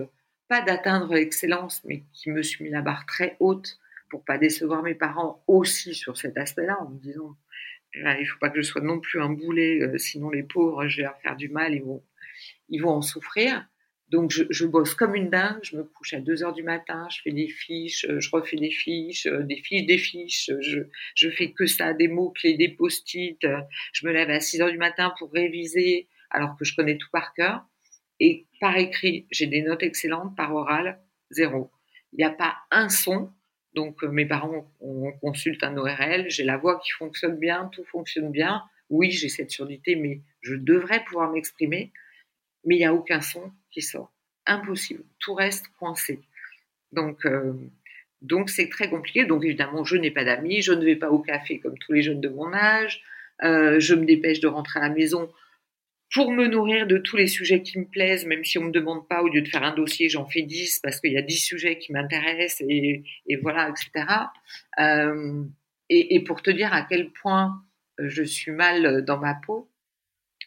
pas d'atteindre l'excellence, mais qui me suis mis la barre très haute, pour pas décevoir mes parents aussi sur cet aspect-là, en me disant il faut pas que je sois non plus un boulet, euh, sinon les pauvres, je vais leur faire du mal, ils vont, en souffrir. Donc je, bosse comme une dingue, je me couche à 2 heures du matin, je fais des fiches, euh, je refais des fiches, euh, des fiches, des fiches, je, je fais que ça, des mots-clés, des post-it, je me lève à 6 heures du matin pour réviser alors que je connais tout par cœur. Et par écrit, j'ai des notes excellentes, par oral, zéro. Il n'y a pas un son donc euh, mes parents, on consulte un ORL, j'ai la voix qui fonctionne bien, tout fonctionne bien. Oui, j'ai cette surdité, mais je devrais pouvoir m'exprimer. Mais il n'y a aucun son qui sort. Impossible. Tout reste coincé. Donc, euh, donc c'est très compliqué. Donc évidemment, je n'ai pas d'amis, je ne vais pas au café comme tous les jeunes de mon âge. Euh, je me dépêche de rentrer à la maison pour me nourrir de tous les sujets qui me plaisent, même si on me demande pas, au lieu de faire un dossier, j'en fais 10 parce qu'il y a 10 sujets qui m'intéressent et, voilà, etc. Euh, et, et, pour te dire à quel point euh, je suis mal dans ma peau,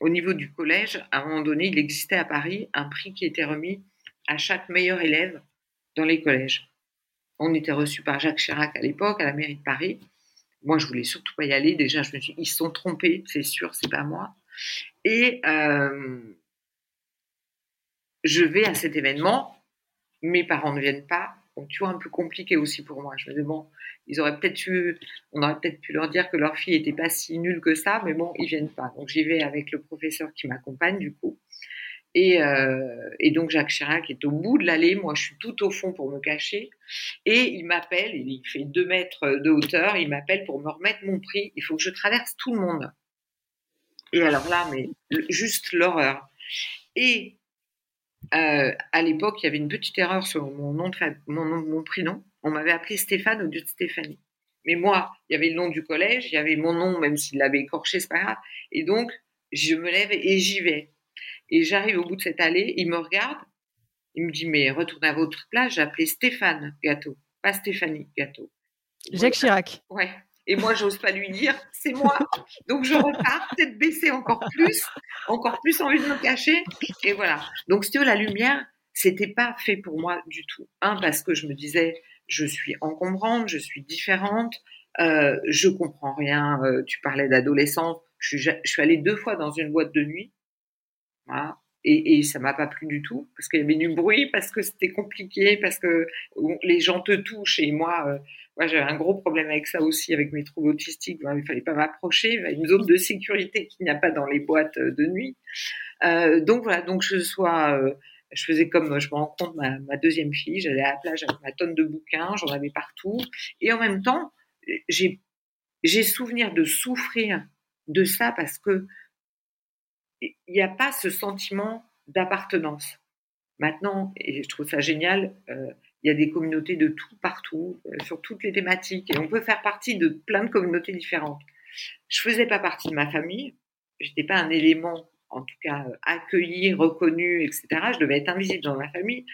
au niveau du collège, à un moment donné, il existait à Paris un prix qui était remis à chaque meilleur élève dans les collèges. On était reçu par Jacques Chirac à l'époque, à la mairie de Paris. Moi, je voulais surtout pas y aller. Déjà, je me suis dit, ils se sont trompés, c'est sûr, c'est pas moi. Et je vais à cet événement, mes parents ne viennent pas, Donc, tu vois, un peu compliqué aussi pour moi. Je me disais, bon, ils auraient peut-être on aurait peut-être pu leur dire que leur fille était pas si nulle que ça, mais bon, ils viennent pas. Donc, j'y vais avec le professeur qui m'accompagne, du coup. Et, euh, et, donc Jacques Chirac est au bout de l'allée, moi je suis tout au fond pour me cacher. Et il m'appelle, il fait deux mètres de hauteur, il m'appelle pour me remettre mon prix. Il faut que je traverse tout le monde. Et alors là, mais juste l'horreur. Et euh, à l'époque, il y avait une petite erreur sur mon nom, mon, nom, mon prénom. On m'avait appelé Stéphane au lieu de Stéphanie. Mais moi, il y avait le nom du collège, il y avait mon nom, même s'il l'avait écorché, c'est pas grave. Et donc, je me lève et j'y vais. Et j'arrive au bout de cette allée, il me regarde, il me dit, mais retournez à votre place, j'ai appelé Stéphane Gâteau, pas Stéphanie Gâteau. Jacques Chirac. Ouais. Et moi, j'ose pas lui dire, c'est moi. Donc, je repars, peut-être baisser encore plus, encore plus envie de me cacher. Et voilà. Donc, si tu veux, la lumière, c'était pas fait pour moi du tout. Un, parce que je me disais, je suis encombrante, je suis différente, euh, je comprends rien. Euh, tu parlais d'adolescence. Je suis, je suis allée deux fois dans une boîte de nuit. Voilà. Et, et, ça m'a pas plu du tout parce qu'il y avait du bruit, parce que c'était compliqué, parce que les gens te touchent et moi, euh, moi j'avais un gros problème avec ça aussi, avec mes troubles autistiques. il fallait pas m'approcher, une zone de sécurité qu'il n'y a pas dans les boîtes de nuit. Euh, donc voilà, donc je sois, euh, je faisais comme je me rends compte ma, ma deuxième fille, j'allais à la plage avec ma tonne de bouquins, j'en avais partout, et en même temps j'ai souvenir de souffrir de ça parce que il n'y a pas ce sentiment d'appartenance. Maintenant, et je trouve ça génial, euh, il y a des communautés de tout partout, euh, sur toutes les thématiques, et on peut faire partie de plein de communautés différentes. Je faisais pas partie de ma famille, j'étais pas un élément, en tout cas accueilli, reconnu, etc. Je devais être invisible dans ma famille.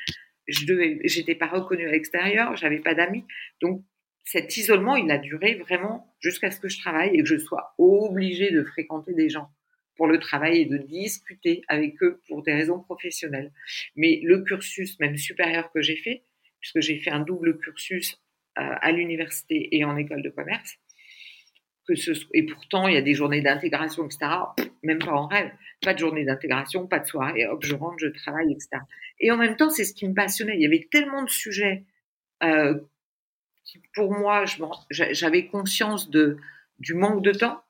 Je devais, pas reconnue à l'extérieur, j'avais pas d'amis, donc cet isolement, il a duré vraiment jusqu'à ce que je travaille et que je sois obligée de fréquenter des gens pour le travail et de discuter avec eux pour des raisons professionnelles. Mais le cursus même supérieur que j'ai fait, puisque j'ai fait un double cursus euh, à l'université et en école de commerce, que ce, et pourtant il y a des journées d'intégration, etc. Même pas en rêve, pas de journée d'intégration, pas de soirée, hop, je rentre, je travaille, etc. Et en même temps, c'est ce qui me passionnait. Il y avait tellement de sujets euh, pour moi, j'avais conscience de, du manque de temps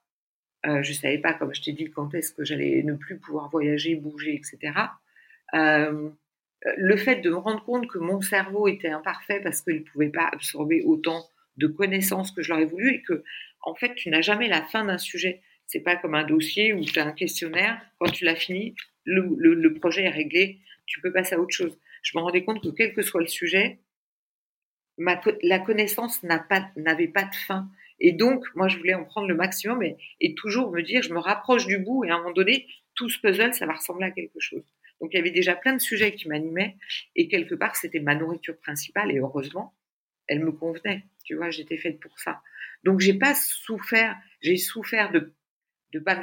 euh, je ne savais pas, comme je t'ai dit, quand est-ce que j'allais ne plus pouvoir voyager, bouger, etc. Euh, le fait de me rendre compte que mon cerveau était imparfait parce qu'il ne pouvait pas absorber autant de connaissances que je l'aurais voulu et que, en fait, tu n'as jamais la fin d'un sujet. C'est pas comme un dossier où tu as un questionnaire. Quand tu l'as fini, le, projet est réglé. Tu peux passer à autre chose. Je me rendais compte que quel que soit le sujet, la connaissance n'avait pas de fin. Et donc, moi, je voulais en prendre le maximum et, et, toujours me dire, je me rapproche du bout et à un moment donné, tout ce puzzle, ça va ressembler à quelque chose. Donc, il y avait déjà plein de sujets qui m'animaient et quelque part, c'était ma nourriture principale et heureusement, elle me convenait. Tu vois, j'étais faite pour ça. Donc, j'ai pas souffert, j'ai souffert de de pas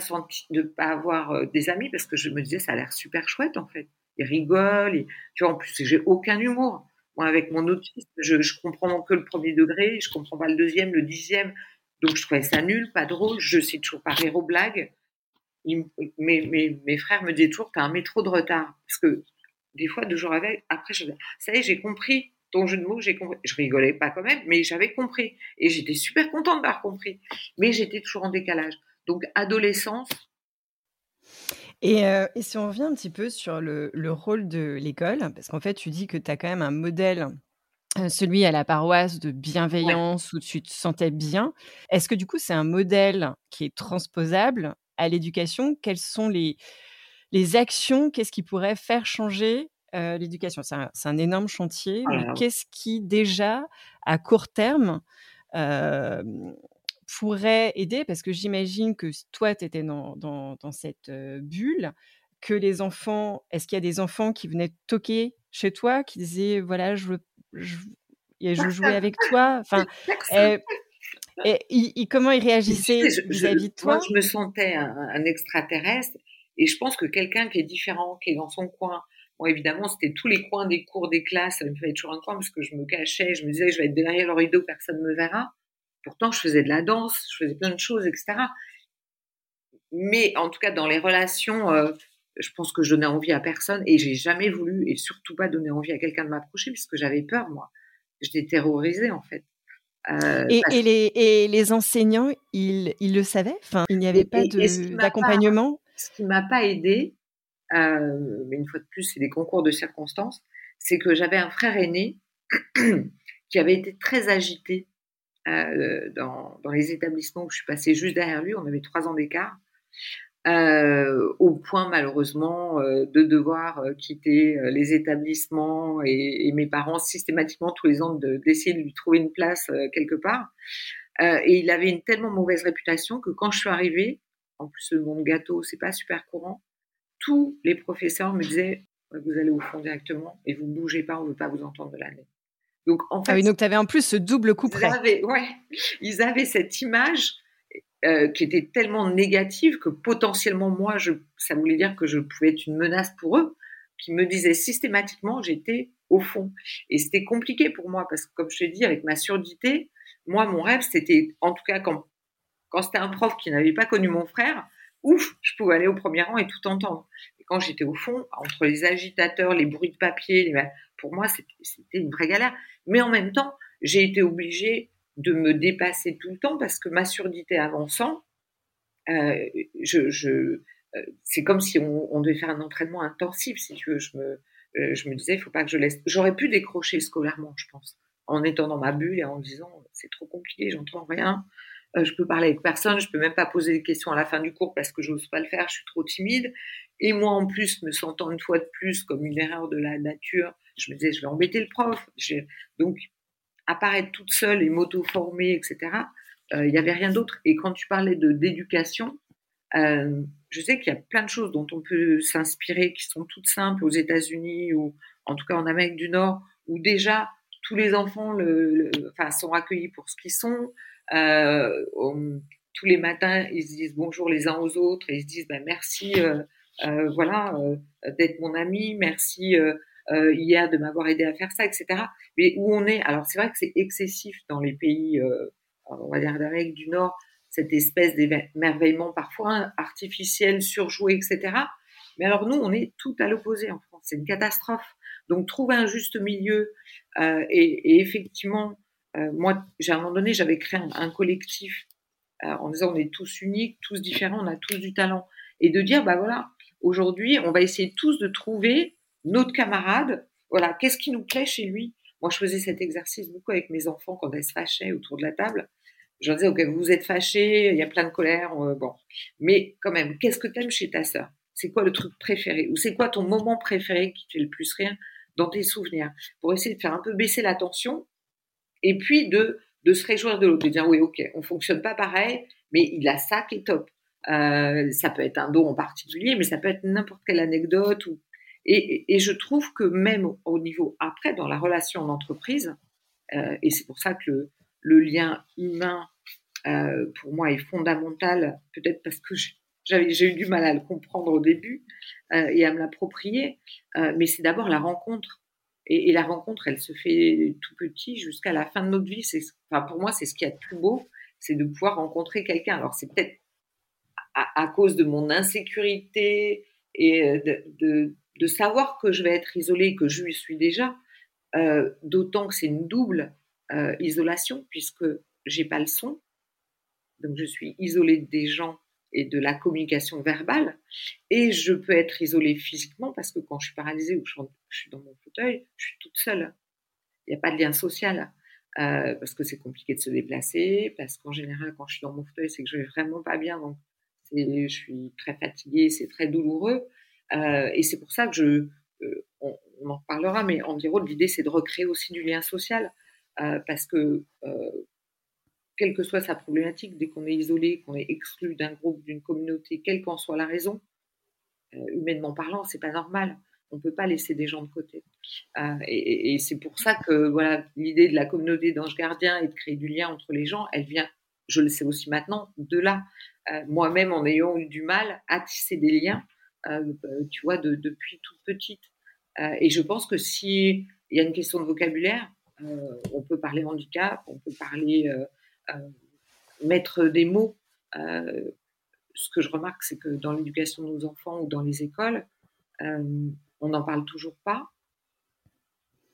pas avoir euh, des amis parce que je me disais, ça a l'air super chouette en fait. Ils rigolent, et, tu vois, en plus, j'ai aucun humour. Moi, avec mon autisme, je, je comprends que le premier degré, je comprends pas le deuxième, le dixième. Donc, je trouvais ça nul, pas drôle. Je sais toujours pas rire aux blagues. mes, frères me disaient toujours, t'as un métro de retard. Parce que des fois, deux jours avec, après, je ça y est, j'ai compris ton jeu de mots, j'ai compris. Je rigolais pas quand même, mais j'avais compris. Et j'étais super contente d'avoir compris. Mais j'étais toujours en décalage. Donc, adolescence, et, si on revient un petit peu sur le, rôle de l'école, parce qu'en fait, tu dis que tu as quand même un modèle, celui à la paroisse de bienveillance, où tu te sentais bien. Est-ce que du coup, c'est un modèle qui est transposable à l'éducation? Quelles sont les, les actions? Qu'est-ce qui pourrait faire changer l'éducation? C'est un, énorme chantier. Qu'est-ce qui, déjà, à court terme, pourrait aider Parce que j'imagine que toi, tu étais dans, dans, cette bulle, que les enfants, est-ce qu'il y a des enfants qui venaient toquer chez toi, qui disaient, voilà, je veux, je, je jouais avec toi? Enfin, et, et, comment ils réagissaient vis-à-vis de toi? Moi, je me sentais un, extraterrestre et je pense que quelqu'un qui est différent, qui est dans son coin, Bon, évidemment, c'était tous les coins des cours, des classes. Il me fallait toujours un coin parce que je me cachais. Je me disais, je vais être derrière le rideau, personne ne me verra. Pourtant, je faisais de la danse, je faisais plein de choses, etc. Mais en tout cas, dans les relations, euh, je pense que je donnais envie à personne et j'ai jamais voulu et surtout pas donner envie à quelqu'un de m'approcher puisque j'avais peur, moi. j'étais terrorisée en fait. et, les, et, les, enseignants, ils, ils le savaient? Enfin, Il n'y avait pas d'accompagnement? Ce qui m'a pas aidé, mais une fois de plus, c'est des concours de circonstances, c'est que j'avais un frère aîné qui avait été très agité euh, dans, dans, les établissements où je suis passée juste derrière lui. On avait trois ans d'écart. Euh, au point malheureusement euh, de devoir euh, quitter euh, les établissements et, et, mes parents systématiquement tous les ans d'essayer de, lui trouver une place quelque part. et il avait une tellement mauvaise réputation que quand je suis arrivée, en plus le monde gâteau c'est pas super courant, tous les professeurs me disaient vous allez au fond directement et vous bougez pas, on veut pas vous entendre de l'année. Donc en ah fait, donc tu avais en plus ce double coup près. Ils avaient, ouais, ils avaient cette image euh, qui était tellement négative que potentiellement moi, je, ça voulait dire que je pouvais être une menace pour eux, qui me disaient systématiquement j'étais au fond. Et c'était compliqué pour moi parce que comme je t'ai dit, avec ma surdité, moi mon rêve c'était, en tout cas quand quand c'était un prof qui n'avait pas connu mon frère, ouf, je pouvais aller au premier rang et tout entendre. Quand j'étais au fond, entre les agitateurs, les bruits de papier, pour moi, c'était une vraie galère. Mais en même temps, j'ai été obligée de me dépasser tout le temps parce que ma surdité avançant, euh, je, euh, c'est comme si on, devait faire un entraînement intensif, si tu veux. Je me, euh, je me disais, il faut pas que je laisse. J'aurais pu décrocher scolairement, je pense, en étant dans ma bulle et en disant, c'est trop compliqué, j'entends rien. Euh, je peux parler avec personne, je peux même pas poser des questions à la fin du cours parce que j'ose pas le faire, je suis trop timide. Et moi, en plus, me sentant une fois de plus comme une erreur de la nature, je me disais, je vais embêter le prof. Donc, apparaître toute seule et m'auto-former, etc., euh, il n'y avait rien d'autre. Et quand tu parlais de d'éducation, euh, je sais qu'il y a plein de choses dont on peut s'inspirer qui sont toutes simples aux États-Unis ou en tout cas en Amérique du Nord, où déjà tous les enfants sont accueillis pour ce qu'ils sont. Euh, tous les matins, ils se disent bonjour les uns aux autres ils se disent bah, merci, euh, euh, voilà, d'être mon ami, merci hier de m'avoir aidé à faire ça, etc. Mais où on est, alors c'est vrai que c'est excessif dans les pays, on va dire d'Amérique du Nord, cette espèce d'émerveillement parfois artificiel, surjoué, etc. Mais alors nous, on est tout à l'opposé en France. C'est une catastrophe. Donc trouver un juste milieu euh, et, et, effectivement euh, moi, j'ai à un moment donné, j'avais créé un, collectif euh, en disant on est tous uniques, tous différents, on a tous du talent. Et de dire, bah voilà, aujourd'hui, on va essayer tous de trouver notre camarade. Voilà, qu'est-ce qui nous plaît chez lui? Moi, je faisais cet exercice beaucoup avec mes enfants quand elles se fâchaient autour de la table. Je leur disais, ok, vous êtes fâchés, il y a plein de colère, euh, bon. Mais quand même, qu'est-ce que tu aimes chez ta sœur? C'est quoi le truc préféré? Ou c'est quoi ton moment préféré qui te fait le plus rire dans tes souvenirs? Pour essayer de faire un peu baisser la tension et puis de, se réjouir de l'autre, de dire oui, ok, on fonctionne pas pareil, mais il a ça qui est top. Euh, ça peut être un don en particulier, mais ça peut être n'importe quelle anecdote. Et, je trouve que même au niveau après, dans la relation en entreprise, euh, et c'est pour ça que le, lien humain, euh, pour moi, est fondamental, peut-être parce que j'ai eu du mal à le comprendre au début et à me l'approprier, mais c'est d'abord la rencontre. Et, la rencontre, elle se fait tout petit jusqu'à la fin de notre vie. Enfin, pour moi, c'est ce qu'il y a de plus beau, c'est de pouvoir rencontrer quelqu'un. Alors, c'est peut-être à, cause de mon insécurité et euh, de, savoir que je vais être isolée, que je suis déjà, euh, d'autant que c'est une double euh, isolation puisque j'ai pas le son. Donc, je suis isolée des gens et de la communication verbale. Et je peux être isolée physiquement parce que quand je suis paralysée ou je suis dans mon fauteuil, je suis toute seule. Il n'y a pas de lien social. Euh, parce que c'est compliqué de se déplacer, parce qu'en général, quand je suis dans mon fauteuil, c'est que je vais vraiment pas bien, donc je suis très fatiguée, c'est très douloureux. Euh, et c'est pour ça que je, euh, on, on, en reparlera, mais en gros, l'idée, c'est de recréer aussi du lien social, euh, parce que quelle que soit sa problématique, dès qu'on est isolé, qu'on est exclu d'un groupe, d'une communauté, quelle qu'en soit la raison, euh, humainement parlant, c'est pas normal. On peut pas laisser des gens de côté. Euh, et, c'est pour ça que voilà, l'idée de la communauté d'anges gardiens et de créer du lien entre les gens, elle vient, je le sais aussi maintenant, de là. Euh, Moi-même, en ayant eu du mal à tisser des liens, tu vois, de, depuis toute petite. Et je pense que si il y a une question de vocabulaire, on peut parler handicap, on peut parler mettre des mots. Euh, ce que je remarque, c'est que dans l'éducation de nos enfants ou dans les écoles, euh, on n'en parle toujours pas.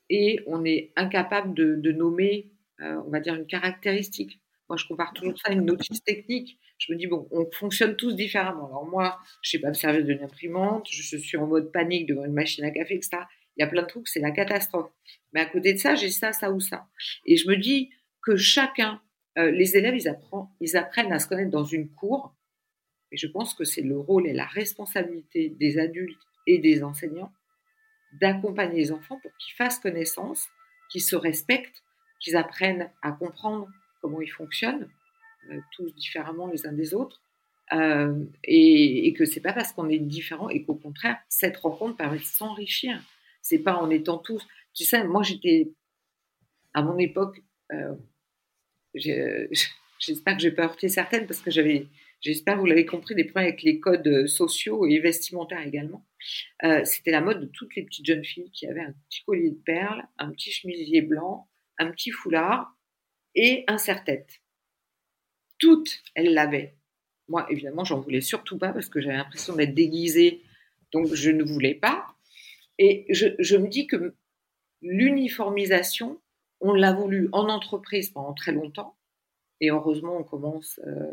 et on est incapable de, nommer, on va dire, une caractéristique. Moi, je compare toujours ça à une notice technique. Je me dis, bon, on fonctionne tous différemment. Alors moi, je ne sais pas me servir d'une imprimante, je suis en mode panique devant une machine à café, etc. Il y a plein de trucs, c'est la catastrophe. Mais à côté de ça, j'ai ça, ça ou ça. Et je me dis que chacun, euh, les élèves, ils, apprennent à se connaître dans une cour. Et je pense que c'est le rôle et la responsabilité des adultes et des enseignants d'accompagner les enfants pour qu'ils fassent connaissance, qu'ils se respectent, qu'ils apprennent à comprendre comment ils fonctionnent, euh, tous différemment les uns des autres, euh, et, et, que c'est pas parce qu'on est différent et qu'au contraire, cette rencontre permet de s'enrichir. C'est pas en étant tous. Tu sais, moi j'étais à mon époque, j'espère que j'ai pas heurté certaines parce que j'avais, j'espère vous l'avez compris, des problèmes avec les codes sociaux et vestimentaires également. Euh, c'était la mode de toutes les petites jeunes filles qui avaient un petit collier de perles, un petit chemisier blanc, un petit foulard et un serre-tête. Toutes, elles l'avaient. Moi, évidemment, j'en voulais surtout pas parce que j'avais l'impression d'être déguisée, donc je ne voulais pas. Et je, me dis que l'uniformisation, on l'a voulu en entreprise pendant très longtemps, et heureusement, on commence euh,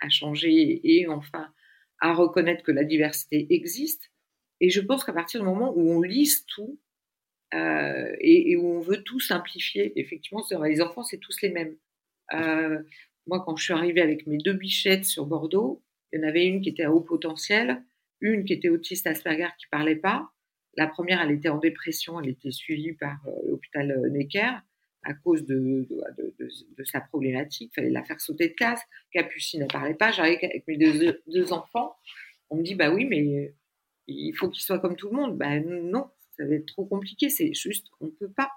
à changer et enfin à reconnaître que la diversité existe. Et je pense qu'à partir du moment où on lise tout euh, et, où on veut tout simplifier, effectivement, les enfants, c'est tous les mêmes. Euh, moi, quand je suis arrivée avec mes deux bichettes sur Bordeaux, il y en avait une qui était à haut potentiel, une qui était autiste Asperger qui parlait pas, la première, elle était en dépression, elle était suivie par l'hôpital Necker à cause de, sa problématique. Fallait la faire sauter de classe. Capucine ne parlait pas. J'arrive avec mes deux, enfants. On me dit, bah oui, mais il faut qu'ils soient comme tout le monde. Ben non, ça va être trop compliqué. C'est juste, on ne peut pas.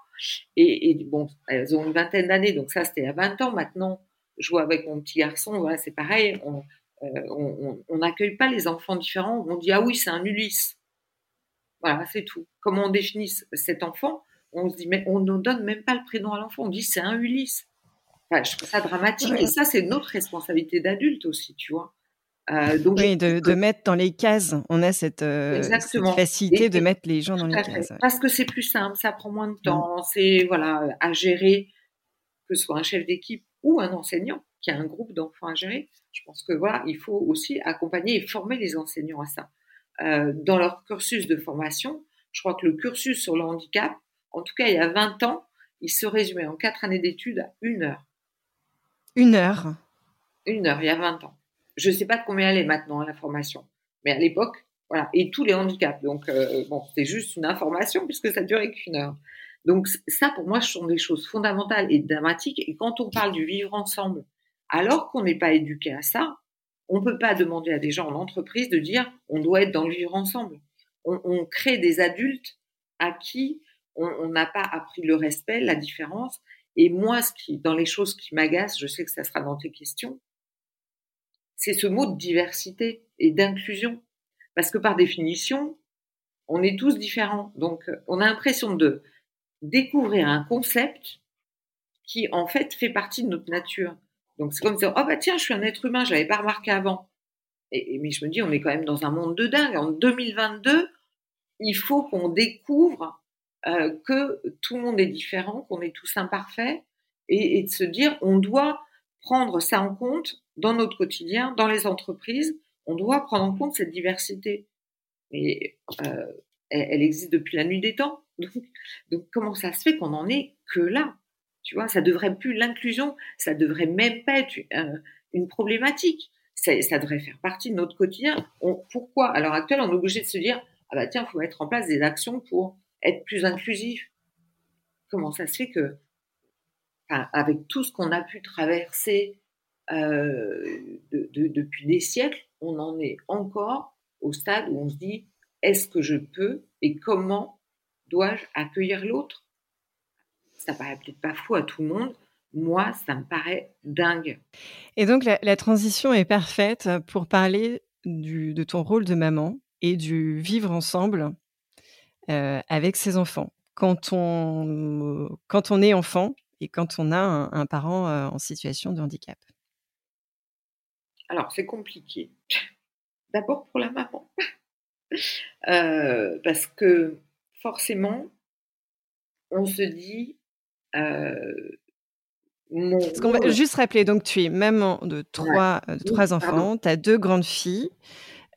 Et, bon, elles ont une vingtaine d'années, donc ça, c'était à 20 ans. Maintenant, je vois avec mon petit garçon, voilà, c'est pareil. On n'accueille euh, pas les enfants différents. On dit, ah oui, c'est un Ulysse. Voilà, c'est tout. Comment on définit cet enfant? On se dit, mais on ne donne même pas le prénom à l'enfant. On dit, c'est un Ulysse. je trouve ça dramatique. Et ça, c'est notre responsabilité d'adulte aussi, tu vois. Euh, donc, oui, de, mettre dans les cases. On a cette, euh, facilité de mettre les gens dans les cases. Parce que c'est plus simple, ça prend moins de mm. temps, c'est voilà à gérer, que ce soit un chef d'équipe ou un enseignant qui a un groupe d'enfants à gérer. Je pense que voilà, il faut aussi accompagner et former les enseignants à ça. Euh, dans leur cursus de formation. Je crois que le cursus sur le handicap, en tout cas il y a 20 ans, il se résumait en quatre années d'études à une heure. Une heure Une heure, il y a 20 ans. Je ne sais pas de combien elle est maintenant, la formation. Mais à l'époque, voilà. Et tous les handicaps. Donc, euh, bon, c'était juste une information puisque ça durait qu'une heure. Donc, ça, pour moi, ce sont des choses fondamentales et dramatiques. Et quand on parle du vivre ensemble, alors qu'on n'est pas éduqué à ça, on ne peut pas demander à des gens en entreprise de dire on doit être dans le vivre ensemble. On, crée des adultes à qui on n'a pas appris le respect, la différence. Et moi, ce qui, dans les choses qui m'agacent, je sais que ça sera dans tes questions, c'est ce mot de diversité et d'inclusion. Parce que par définition, on est tous différents. Donc, on a l'impression de découvrir un concept qui, en fait, fait partie de notre nature. Donc c'est comme dire, oh bah tiens, je suis un être humain, je l'avais pas remarqué avant. Et, mais je me dis, on est quand même dans un monde de dingue. En 2022, il faut qu'on découvre euh, que tout le monde est différent, qu'on est tous imparfaits, et, de se dire, on doit prendre ça en compte dans notre quotidien, dans les entreprises. On doit prendre en compte cette diversité. Et euh, elle, existe depuis la nuit des temps. donc comment ça se fait qu'on en est que là? Tu vois, ça devrait plus l'inclusion, ça devrait même pas être euh, une problématique. Ça, devrait faire partie de notre quotidien. pourquoi? À l'heure actuelle on est obligé de se dire ah bah tiens, faut mettre en place des actions pour être plus inclusif. Comment ça se fait que, avec tout ce qu'on a pu traverser euh, depuis des siècles, on en est encore au stade où on se dit est-ce que je peux et comment dois-je accueillir l'autre? Ça paraît peut-être pas fou à tout le monde. Moi, ça me paraît dingue. Et donc, la, transition est parfaite pour parler de ton rôle de maman et du vivre ensemble avec ses enfants. Quand on, quand on est enfant et quand on a un, parent euh, en situation de handicap. Alors, c'est compliqué. D'abord pour la maman. Euh, parce que forcément, on se dit, qu'on va juste rappeler, donc tu es maman de trois, de trois enfants, tu as deux grandes filles.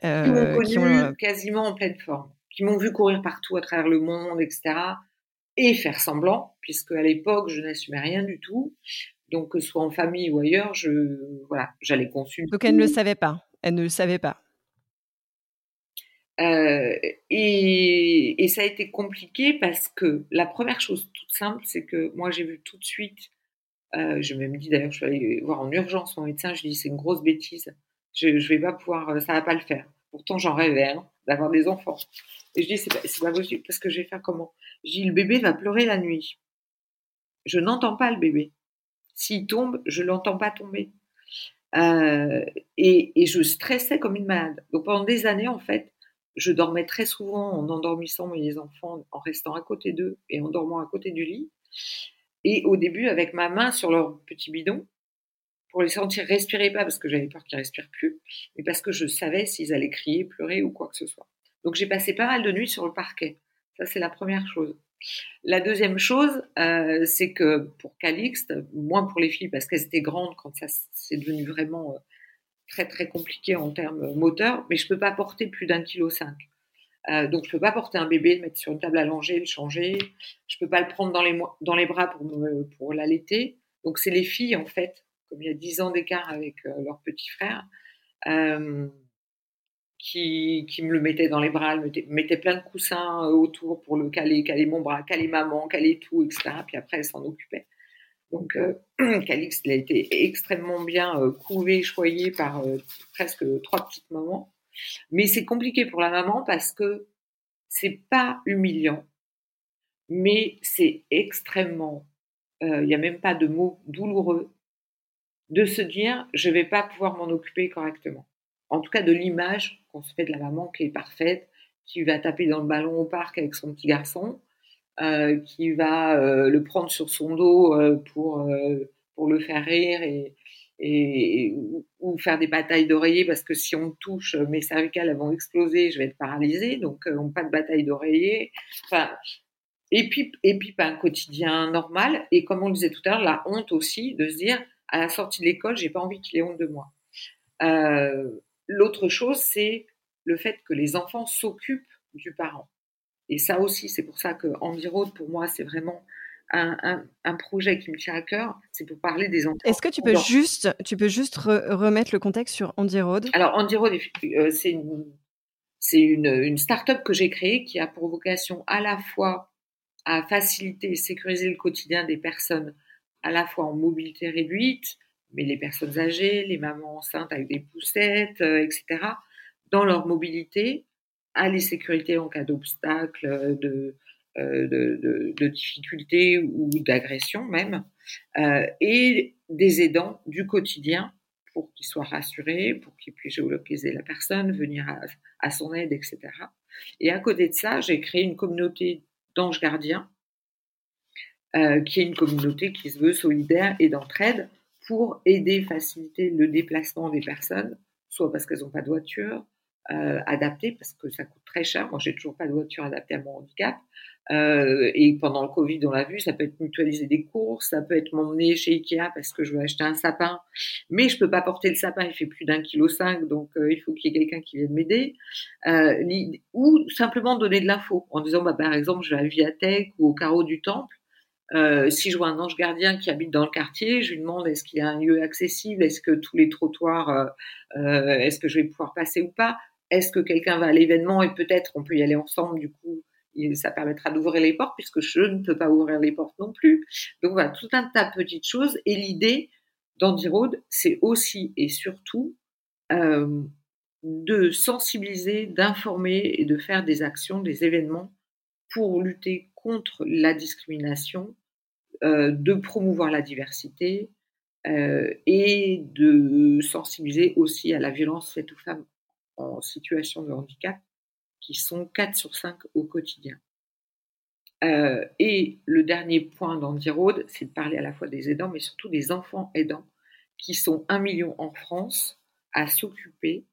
qui ont quasiment en pleine forme, qui m'ont vu courir partout à travers le monde, etc. Et faire semblant, puisque à l'époque, je n'assumais rien du tout. Donc, que ce soit en famille ou ailleurs, je, voilà, j'allais consulter. Donc, elle ne le savait pas. Elle ne le savait pas. Euh, et, et, ça a été compliqué parce que la première chose toute simple, c'est que moi j'ai vu tout de suite, euh, je me dit d'ailleurs, je suis allée voir en urgence mon médecin, je lui ai dit c'est une grosse bêtise, je, je vais pas pouvoir, euh, ça va pas le faire. Pourtant j'en rêvais hein, d'avoir des enfants. Et je dis c'est pas, pas possible parce que je vais faire comment? Je dis le bébé va pleurer la nuit. Je n'entends pas le bébé. S'il tombe, je l'entends pas tomber. Euh, et, et, je stressais comme une malade. Donc pendant des années, en fait, je dormais très souvent en endormissant mes enfants, en restant à côté d'eux et en dormant à côté du lit. Et au début, avec ma main sur leur petit bidon, pour les sentir respirer pas parce que j'avais peur qu'ils respirent plus, mais parce que je savais s'ils allaient crier, pleurer ou quoi que ce soit. Donc j'ai passé pas mal de nuits sur le parquet. Ça c'est la première chose. La deuxième chose, euh, c'est que pour Calixte, moins pour les filles parce qu'elles étaient grandes quand ça c'est devenu vraiment euh, très très compliqué en termes moteurs, mais je peux pas porter plus d'un kilo cinq. Euh, donc je peux pas porter un bébé, le mettre sur une table allongée, le changer. Je peux pas le prendre dans les, dans les bras pour, pour l'allaiter. Donc c'est les filles en fait, il y a dix ans d'écart avec euh, leur petit frère, euh, qui, qui me le mettaient dans les bras, me mettaient plein de coussins autour pour le caler, caler mon bras, caler maman, caler tout, etc. Puis après elle s'en occupait. Donc, euh, Calix, il a été extrêmement bien euh, couvé, choyé par euh, presque trois petites mamans. Mais c'est compliqué pour la maman parce que c'est pas humiliant, mais c'est extrêmement, il n'y a même pas de mots douloureux, de se dire je vais pas pouvoir m'en occuper correctement. En tout cas, de l'image qu'on se fait de la maman qui est parfaite, qui va taper dans le ballon au parc avec son petit garçon, euh, qui va euh, le prendre sur son dos euh, pour, pour le faire rire et, et, ou, faire des batailles d'oreiller parce que si on touche, mes cervicales vont exploser, je vais être paralysée, donc on pas de bataille d'oreiller. Enfin, et puis, et puis pas un quotidien normal. Et comme on le disait tout à l'heure, la honte aussi de se dire à la sortie de l'école, j'ai pas envie qu'il ait honte de moi. Euh, L'autre chose, c'est le fait que les enfants s'occupent du parent. Et ça aussi, c'est pour ça que Andy Road, pour moi, c'est vraiment un, un, projet qui me tient à cœur. C'est pour parler des enfants. Est-ce que tu peux juste, tu peux juste remettre le contexte sur Andy Road Alors, Andy Road, euh, c'est une, une, une start-up que j'ai créée qui a pour vocation à la fois à faciliter et sécuriser le quotidien des personnes à la fois en mobilité réduite, mais les personnes âgées, les mamans enceintes avec des poussettes, euh, etc., dans leur mobilité, à les sécurités en cas d'obstacle, euh, de, euh, difficultés ou d'agression même, euh, et des aidants du quotidien pour qu'ils soient rassurés, pour qu'ils puissent géolocaliser la personne, venir à, à, son aide, etc. Et à côté de ça, j'ai créé une communauté d'anges gardiens, euh, qui est une communauté qui se veut solidaire et d'entraide pour aider, faciliter le déplacement des personnes, soit parce qu'elles n'ont pas de voiture, euh, adapté parce que ça coûte très cher. Moi, j'ai toujours pas de voiture adaptée à mon handicap. Euh, et pendant le Covid, on l'a vu, ça peut être mutualiser des courses, ça peut être m'emmener chez Ikea parce que je veux acheter un sapin, mais je peux pas porter le sapin, il fait plus d'un kilo cinq, donc euh, il faut qu'il y ait quelqu'un qui vienne m'aider. Ou simplement donner de l'info en disant, bah, par exemple, je vais à Viatech ou au carreau du temple. Euh, si je vois un ange gardien qui habite dans le quartier, je lui demande est-ce qu'il y a un lieu accessible, est-ce que tous les trottoirs, euh, est-ce que je vais pouvoir passer ou pas? Est-ce que quelqu'un va à l'événement et peut-être on peut y aller ensemble, du coup, ça permettra d'ouvrir les portes puisque je ne peux pas ouvrir les portes non plus. Donc voilà, tout un tas de petites choses. Et l'idée d'Andy Road, c'est aussi et surtout euh, de sensibiliser, d'informer et de faire des actions, des événements pour lutter contre la discrimination, euh, de promouvoir la diversité euh, et de sensibiliser aussi à la violence faite aux femmes en situation de handicap, qui sont 4 sur 5 au quotidien. Euh, et le dernier point d'Andy c'est de parler à la fois des aidants, mais surtout des enfants aidants, qui sont un million en France à s'occuper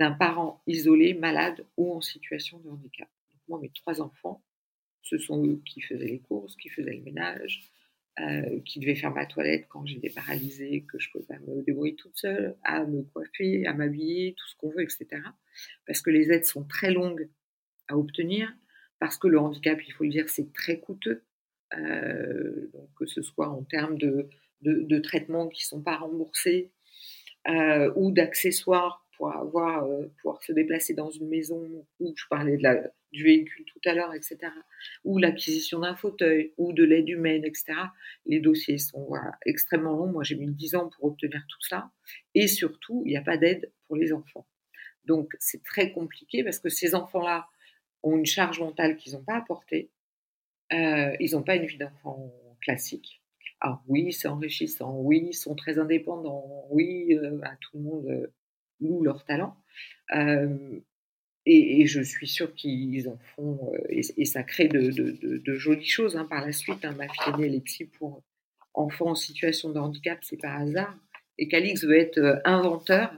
d'un parent isolé, malade ou en situation de handicap. Moi, mes trois enfants Ce sont eux qui faisaient les courses, qui faisaient le ménage, euh, qui devaient faire ma toilette quand j'étais paralysée, que je ne pouvais pas me débrouiller toute seule, à me coiffer, à m'habiller, tout ce qu'on veut, etc. Parce que les aides sont très longues à obtenir, parce que le handicap, il faut le dire, c'est très coûteux. Euh, que ce soit en termes de, de, traitements qui ne sont pas remboursés euh, ou d'accessoires pour avoir, euh, pouvoir se déplacer dans une maison, ou je parlais de la, du véhicule tout à l'heure, etc., ou l'acquisition d'un fauteuil, ou de l'aide humaine, etc. Les dossiers sont extrêmement longs. Moi, j'ai mis 10 ans pour obtenir tout ça. Et surtout, il n'y a pas d'aide pour les enfants. Donc, c'est très compliqué parce que ces enfants-là ont une charge mentale qu'ils n'ont pas apportée. Euh, ils n'ont pas une vie d'enfant classique. Alors oui, c'est enrichissant, oui, ils sont très indépendants, oui, euh, à tout le monde euh, loue leur talent. Et, je suis sûre qu'ils en font, et, ça crée de, jolies choses hein, par la suite. Hein. Ma fille aînée, elle est psy pour enfants en situation de handicap, c'est par hasard. Et Calix veut être inventeur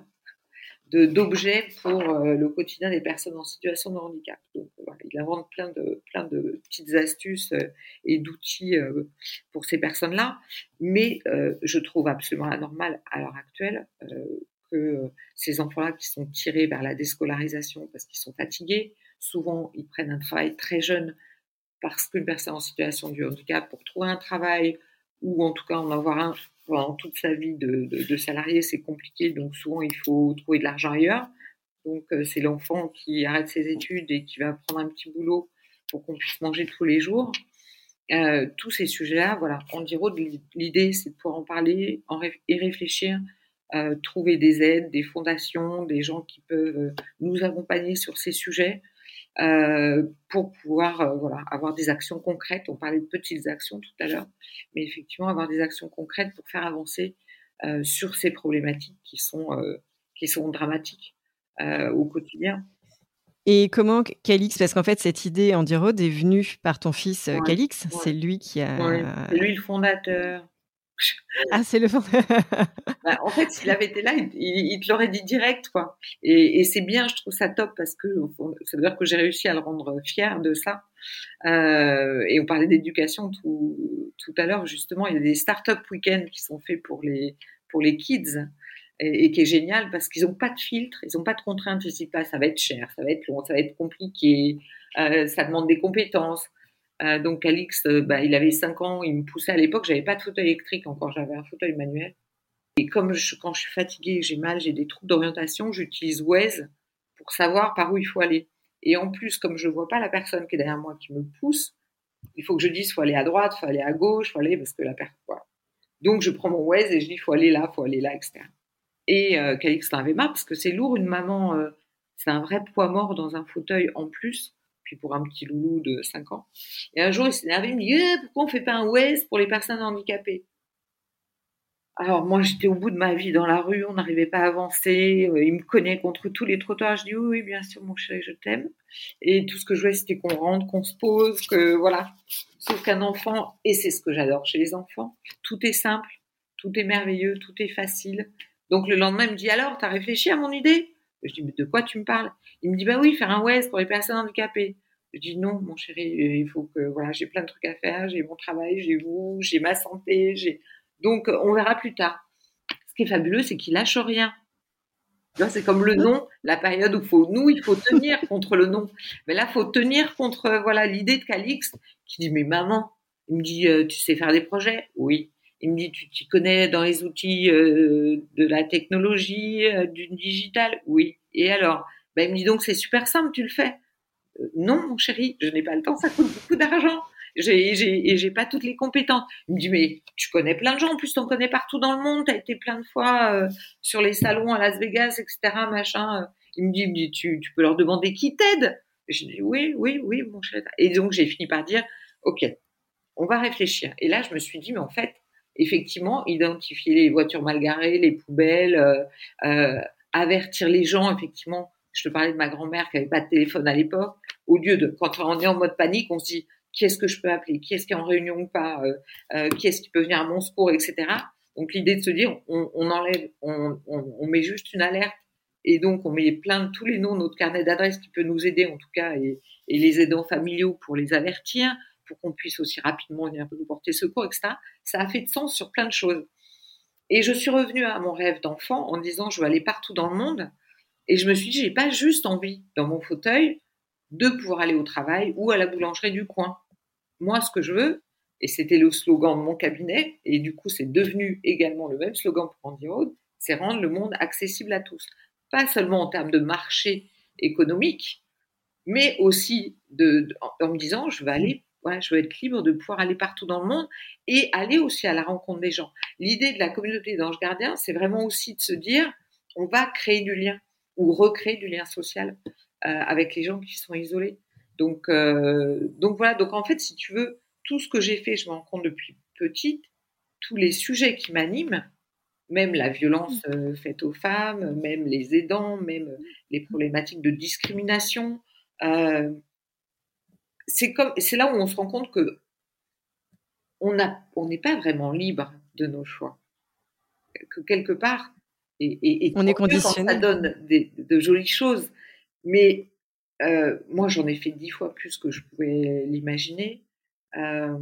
d'objets pour euh, le quotidien des personnes en situation de handicap. Donc, voilà, il invente plein de, plein de petites astuces euh, et d'outils euh, pour ces personnes-là. Mais je trouve absolument anormal à l'heure actuelle que ces enfants-là qui sont tirés vers la déscolarisation parce qu'ils sont fatigués, souvent ils prennent un travail très jeune parce qu'une personne en situation de handicap, pour trouver un travail ou en tout cas en avoir un pendant toute sa vie de, salarié, c'est compliqué, donc souvent il faut trouver de l'argent ailleurs. Donc euh, c'est l'enfant qui arrête ses études et qui va prendre un petit boulot pour qu'on puisse manger tous les jours. Euh, tous ces sujets-là, voilà, en dira l'idée c'est de pouvoir en parler et réfléchir, euh, trouver des aides, des fondations, des gens qui peuvent nous accompagner sur ces sujets euh, pour pouvoir euh, voilà, avoir des actions concrètes. On parlait de petites actions tout à l'heure, mais effectivement avoir des actions concrètes pour faire avancer euh, sur ces problématiques qui sont, qui sont dramatiques au quotidien. Et comment Calix, parce qu'en fait cette idée Andirode est venue par ton fils Calix, c'est lui qui a... c'est lui le fondateur. Ah, c'est le bah, En fait, s'il avait été là, il, te l'aurait dit direct, quoi. Et, c'est bien, je trouve ça top parce que ça veut dire que j'ai réussi à le rendre fier de ça. Euh, et on parlait d'éducation tout, tout à l'heure, justement. Il y a des start-up week-ends qui sont faits pour les, pour les kids. Et, qui est génial parce qu'ils n'ont pas de filtre, ils n'ont pas de contraintes. Ils disent pas, ça va être cher, ça va être long, ça va être compliqué, euh, ça demande des compétences. Euh, donc Alix, euh, bah, il avait 5 ans, il me poussait à l'époque, j'avais pas de fauteuil électrique encore, j'avais un fauteuil manuel. Et comme je, quand je suis fatiguée, j'ai mal, j'ai des troubles d'orientation, j'utilise Waze pour savoir par où il faut aller. Et en plus, comme je vois pas la personne qui est derrière moi qui me pousse, il faut que je dise faut aller à droite, faut aller à gauche, faut aller parce que la personne. Donc je prends mon Waze et je dis faut aller là, faut aller là, etc. Et euh, Calix en avait marre parce que c'est lourd une maman, euh, c'est un vrai poids mort dans un fauteuil en plus puis pour un petit loulou de 5 ans. Et un jour, il s'est énervé, il me dit eh, Pourquoi on fait pas un Waze pour les personnes handicapées? Alors, moi, j'étais au bout de ma vie dans la rue, on n'arrivait pas à avancer, euh, il me connaît contre tous les trottoirs. Je dis Oui, oui, bien sûr, mon chéri, je t'aime. Et tout ce que je voulais, c'était qu'on rentre, qu'on se pose, que voilà. Sauf qu'un enfant, et c'est ce que j'adore chez les enfants, tout est simple, tout est merveilleux, tout est facile. Donc, le lendemain, il me dit Alors, t'as réfléchi à mon idée? Je dis, mais de quoi tu me parles? Il me dit, bah oui, faire un West pour les personnes handicapées. Je dis, non, mon chéri, il faut que, voilà, j'ai plein de trucs à faire, j'ai mon travail, j'ai vous, j'ai ma santé, j'ai. Donc, on verra plus tard. Ce qui est fabuleux, c'est qu'il lâche rien. C'est comme le nom, la période où faut, nous, il faut tenir contre le nom. Mais là, il faut tenir contre, voilà, l'idée de Calixte qui dit, mais maman, il me dit, euh, tu sais faire des projets? Oui. Il me dit, tu t'y connais dans les outils euh, de la technologie, euh, du digital? Oui. Et alors? Ben, Il me dit donc, c'est super simple, tu le fais. Euh, non, mon chéri, je n'ai pas le temps, ça coûte beaucoup d'argent. Et j'ai pas toutes les compétences. Il me dit, mais tu connais plein de gens, en plus t'en connais partout dans le monde, tu as été plein de fois sur les salons à Las Vegas, etc., machin. Il me dit, il me dit tu, tu peux leur demander qui t'aide? Je dis, oui, oui, oui, mon chéri. Et donc, j'ai fini par dire, OK, on va réfléchir. Et là, je me suis dit, mais en fait, effectivement, identifier les voitures mal garées, les poubelles, euh, euh, avertir les gens, effectivement. Je te parlais de ma grand-mère qui n'avait pas de téléphone à l'époque. Au lieu de, quand on est en mode panique, on se dit, qui est-ce que je peux appeler? Qui est-ce qui est en réunion ou pas? Euh, Qui est-ce qui peut venir à mon secours, etc. Donc l'idée de se dire, on, enlève, on, met juste une alerte Et donc, on met plein de tous les noms, notre carnet d'adresses qui peut nous aider en tout cas, et, les aidants familiaux pour les avertir, pour qu'on puisse aussi rapidement venir nous porter secours, etc. Ça a fait de sens sur plein de choses. Et je suis revenue à mon rêve d'enfant en disant je veux aller partout dans le monde. Et je me suis dit, j'ai pas juste envie dans mon fauteuil de pouvoir aller au travail ou à la boulangerie du coin. Moi, ce que je veux, et c'était le slogan de mon cabinet, et du coup, c'est devenu également le même slogan pour Andy Road, c'est rendre le monde accessible à tous. Pas seulement en termes de marché économique, mais aussi en, me disant, je vais aller, voilà, je veux être libre de pouvoir aller partout dans le monde et aller aussi à la rencontre des gens. L'idée de la communauté d'anges gardiens, c'est vraiment aussi de se dire, on va créer du lien ou recréer du lien social euh, avec les gens qui sont isolés. Donc, euh, donc voilà. Donc en fait, si tu veux, tout ce que j'ai fait, je me rends compte depuis petite, tous les sujets qui m'animent, même la violence mmh. euh, faite aux femmes, même les aidants, même les problématiques de discrimination. Euh, c'est comme, c'est là où on se rend compte que on a, on n'est pas vraiment libre de nos choix. Que quelque part, et, et, on est conditionné. Ça donne des, de jolies choses, mais euh, moi j'en ai fait dix fois plus que je pouvais l'imaginer. Euh,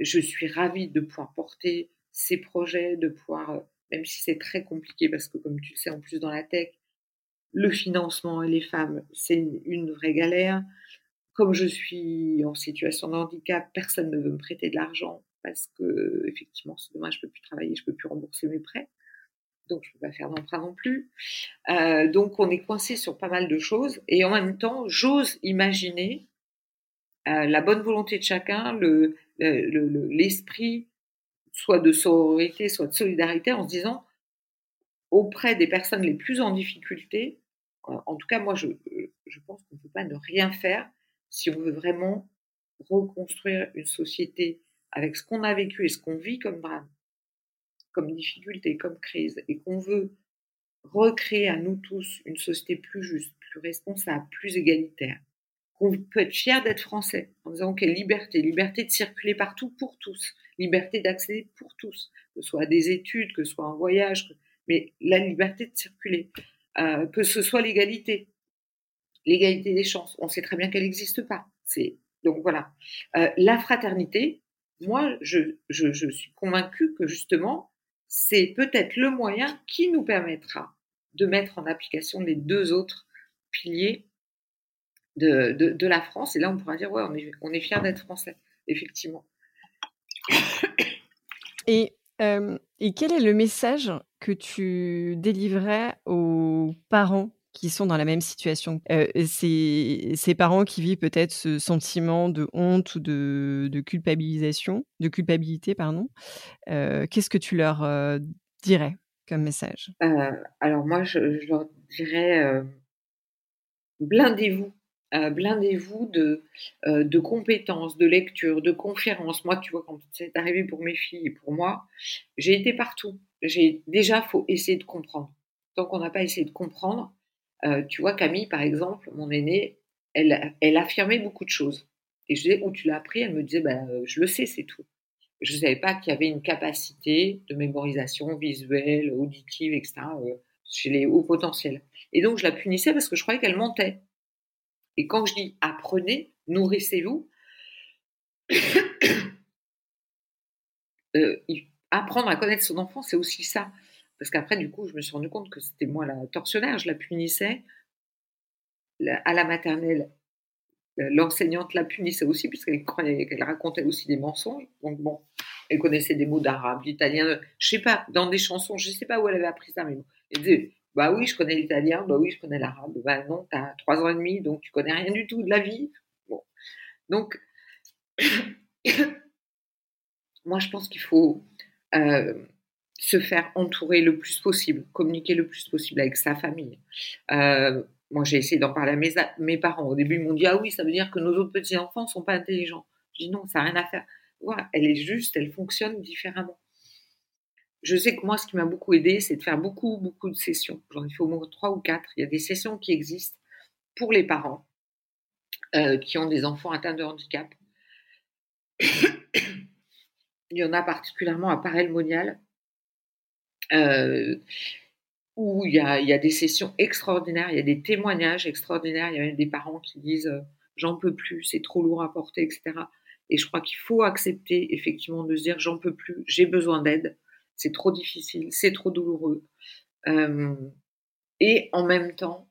je suis ravie de pouvoir porter ces projets, de pouvoir, même si c'est très compliqué, parce que comme tu le sais, en plus dans la tech, le financement et les femmes, c'est une, vraie galère. Comme je suis en situation de handicap, personne ne veut me prêter de l'argent parce que effectivement, dommage, je peux plus travailler, je peux plus rembourser mes prêts, donc je peux pas faire d'emprunt non plus. Euh, donc on est coincé sur pas mal de choses et en même temps, j'ose imaginer euh, la bonne volonté de chacun, le, l'esprit soit de sororité, soit de solidarité, en se disant auprès des personnes les plus en difficulté, en tout cas moi je pense qu'on ne peut pas ne rien faire si on veut vraiment reconstruire une société avec ce qu'on a vécu et ce qu'on vit comme drame, comme difficulté, comme crise, et qu'on veut recréer à nous tous une société plus juste, plus responsable, plus égalitaire, qu'on peut être fier d'être français, en disant quelle liberté, liberté de circuler partout pour tous, liberté d'accéder pour tous, que ce soit à des études, que ce soit un voyage, mais la liberté de circuler, euh, que ce soit l'égalité, l'égalité des chances. On sait très bien qu'elle n'existe pas. Donc voilà. Euh, la fraternité, moi, je, suis convaincue que justement, c'est peut-être le moyen qui nous permettra de mettre en application les deux autres piliers de, la France. Et là, on pourra dire, ouais, on est, on fiers d'être français, effectivement. Et, euh, et quel est le message que tu délivrais aux parents qui sont dans la même situation euh, ces, parents qui vivent peut-être ce sentiment de honte ou de, culpabilisation, de culpabilité, pardon. Euh, qu'est-ce que tu leur euh, dirais comme message? Alors moi, je, leur dirais blindez-vous euh, blindez-vous de, euh, de compétences, de lecture, de conférences. Moi, tu vois, quand c'est arrivé pour mes filles et pour moi, j'ai été partout. J'ai déjà, faut essayer de comprendre. Tant qu'on n'a pas essayé de comprendre, euh, tu vois, Camille, par exemple, mon aînée, elle, affirmait beaucoup de choses. Et je disais, où tu l'as appris? Elle me disait, bah, je le sais, c'est tout. Je ne savais pas qu'il y avait une capacité de mémorisation visuelle, auditive, etc., chez les hauts potentiels. Et donc, je la punissais parce que je croyais qu'elle mentait. Et quand je dis apprenez, nourrissez-vous, euh, apprendre à connaître son enfant, c'est aussi ça. Parce qu'après, du coup, je me suis rendu compte que c'était moi la tortionnaire, je la punissais. À la maternelle, euh, l'enseignante la punissait aussi, puisqu'elle qu'elle racontait aussi des mensonges. Donc bon, elle connaissait des mots d'arabe, d'italien, je sais pas, dans des chansons, je sais pas où elle avait appris ça, mais bon. Elle disait, bah oui, je connais l'italien, bah oui, je connais l'arabe. Bah non, tu as trois ans et demi, donc tu connais rien du tout de la vie. Bon. Donc, moi, je pense qu'il faut euh, se faire entourer le plus possible, communiquer le plus possible avec sa famille. Euh, moi, j'ai essayé d'en parler à mes, parents. Au début, ils m'ont dit Ah oui, ça veut dire que nos autres petits-enfants ne sont pas intelligents. Je dis Non, ça n'a rien à faire. Voilà, elle est juste, elle fonctionne différemment je sais que moi, ce qui m'a beaucoup aidé, c'est de faire beaucoup, beaucoup de sessions. J'en ai fait au moins trois ou quatre. Il y a des sessions qui existent pour les parents euh, qui ont des enfants atteints de handicap. Il y en a particulièrement à Parel-Monial. Euh, où il y, a, des sessions extraordinaires, il y a des témoignages extraordinaires, il y a même des parents qui disent euh, j'en peux plus, c'est trop lourd à porter, etc. Et je crois qu'il faut accepter effectivement de se dire j'en peux plus, j'ai besoin d'aide, c'est trop difficile, c'est trop douloureux. Euh, et en même temps,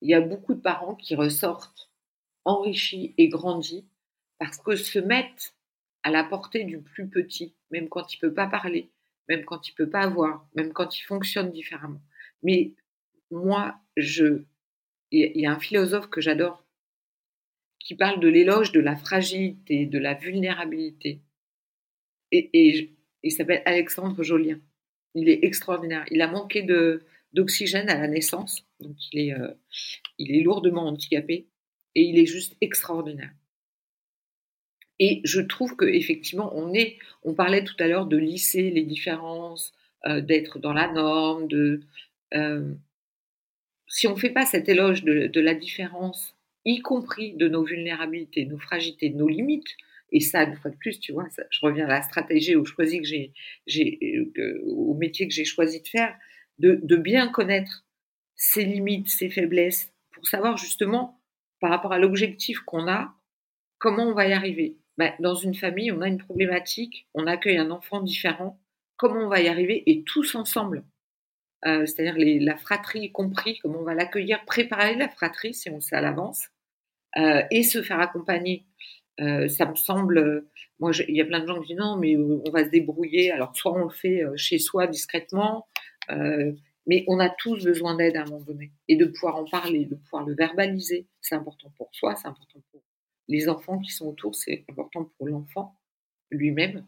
il y a beaucoup de parents qui ressortent enrichis et grandis parce que se mettent à la portée du plus petit, même quand il peut pas parler, même quand il peut pas voir, même quand il fonctionne différemment. Mais moi, je, il y a un philosophe que j'adore qui parle de l'éloge de la fragilité, de la vulnérabilité. Et, il s'appelle Alexandre Jolien. Il est extraordinaire. Il a manqué d'oxygène à la naissance, donc euh, il est lourdement handicapé et il est juste extraordinaire. Et je trouve que effectivement, on est, on parlait tout à l'heure de lisser les différences, euh, d'être dans la norme, de euh, si on ne fait pas cet éloge de, la différence, y compris de nos vulnérabilités, nos fragilités, nos limites, et ça, une fois de plus, tu vois, je reviens à la stratégie où je choisis que euh, au métier que j'ai choisi de faire, de, de bien connaître ses limites, ses faiblesses, pour savoir justement par rapport à l'objectif qu'on a, comment on va y arriver. Ben, dans une famille, on a une problématique, on accueille un enfant différent, comment on va y arriver et tous ensemble? Euh, c'est-à-dire la fratrie compris, comment on va l'accueillir, préparer la fratrie si on sait à l'avance, euh, et se faire accompagner. Euh, ça me semble, moi, il y a plein de gens qui disent non, mais on va se débrouiller. Alors, soit on le fait chez soi discrètement, mais on a tous besoin d'aide à un moment donné et de pouvoir en parler, de pouvoir le verbaliser. C'est important pour soi, c'est important pour les enfants qui sont autour, c'est important pour l'enfant lui-même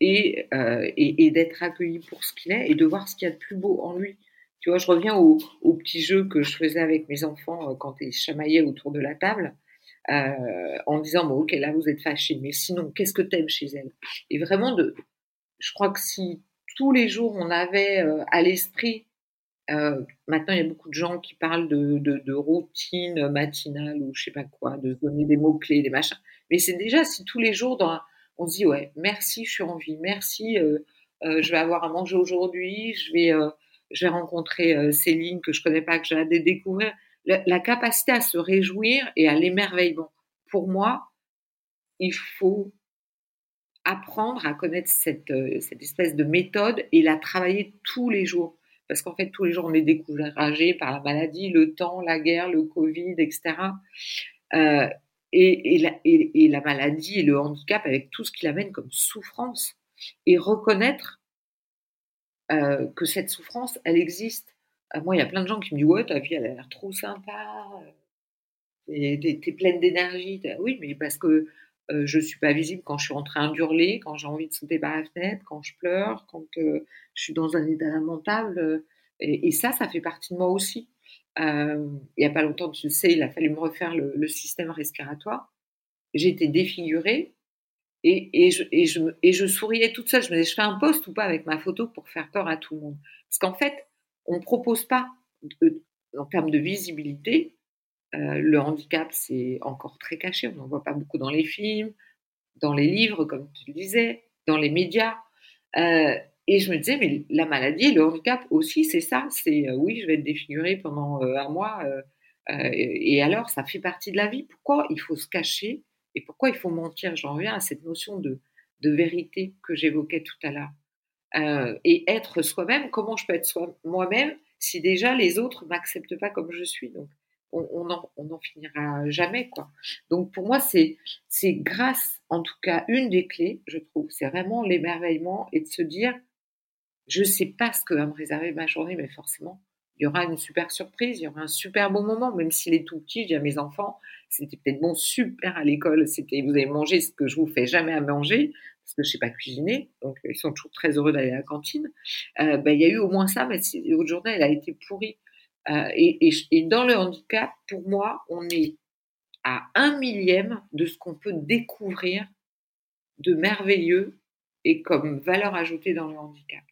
et, euh, et, et d'être accueilli pour ce qu'il est et de voir ce qu'il y a de plus beau en lui. Tu vois, je reviens au, au petit jeu que je faisais avec mes enfants euh, quand ils chamaillaient autour de la table. Euh, en disant bon ok là vous êtes fâchés mais sinon qu'est-ce que t'aimes chez elle et vraiment de je crois que si tous les jours on avait à l'esprit euh, maintenant, il y a beaucoup de gens qui parlent de, routine matinale ou je sais pas quoi, de donner des mots-clés, des machins. Mais c'est déjà si tous les jours, dans, on se dit, ouais, merci, je suis en vie, merci, euh, euh, je vais avoir à manger aujourd'hui, je vais, je vais rencontrer Céline que je connais pas, que j'ai hâte de découvrir. La, la, capacité à se réjouir et à l'émerveillement. Pour moi, il faut apprendre à connaître cette, cette espèce de méthode et la travailler tous les jours parce qu'en fait, tous les jours, on est découragé par la maladie, le temps, la guerre, le Covid, etc. Euh, et, la, maladie et le handicap avec tout ce qu'il amène comme souffrance. Et reconnaître euh, que cette souffrance, elle existe. Euh, moi, il y a plein de gens qui me disent Ouais, ta vie, elle a l'air trop sympa. T'es es pleine d'énergie. Oui, mais parce que euh, je suis pas visible quand je suis en train d'hurler, quand j'ai envie de sauter par la fenêtre, quand je pleure, quand euh, je suis dans un état lamentable. Euh, et, ça, ça fait partie de moi aussi. Euh, il y a pas longtemps, tu le sais, il a fallu me refaire le, système respiratoire. J'étais défigurée et, je, souriais toute seule. Je me disais, je fais un poste ou pas avec ma photo pour faire peur à tout le monde? Parce qu'en fait, on propose pas, de, en termes de visibilité, euh, le handicap, c'est encore très caché, on n'en voit pas beaucoup dans les films, dans les livres, comme tu le disais, dans les médias. Euh, et je me disais, mais la maladie le handicap aussi, c'est ça. C'est euh, oui, je vais être défigurée pendant un mois. Et alors, ça fait partie de la vie. Pourquoi il faut se cacher et pourquoi il faut mentir? J'en reviens à cette notion de, vérité que j'évoquais tout à l'heure. et être soi-même, comment je peux être moi-même si déjà les autres m'acceptent pas comme je suis? On n'en finira jamais quoi. Donc pour moi c'est grâce en tout cas une des clés je trouve c'est vraiment l'émerveillement et de se dire je sais pas ce que va me réserver ma journée mais forcément il y aura une super surprise, il y aura un super bon moment même s'il est tout petit, je dis à mes enfants c'était peut-être bon super à l'école, c'était vous avez mangé ce que je vous fais jamais à manger parce que je sais pas cuisiner donc ils sont toujours très heureux d'aller à la cantine. Euh, ben, il y a eu au moins ça mais votre journée elle a été pourrie euh, et, dans le handicap, pour moi, on est à un millième de ce qu'on peut découvrir de merveilleux et comme valeur ajoutée dans le handicap.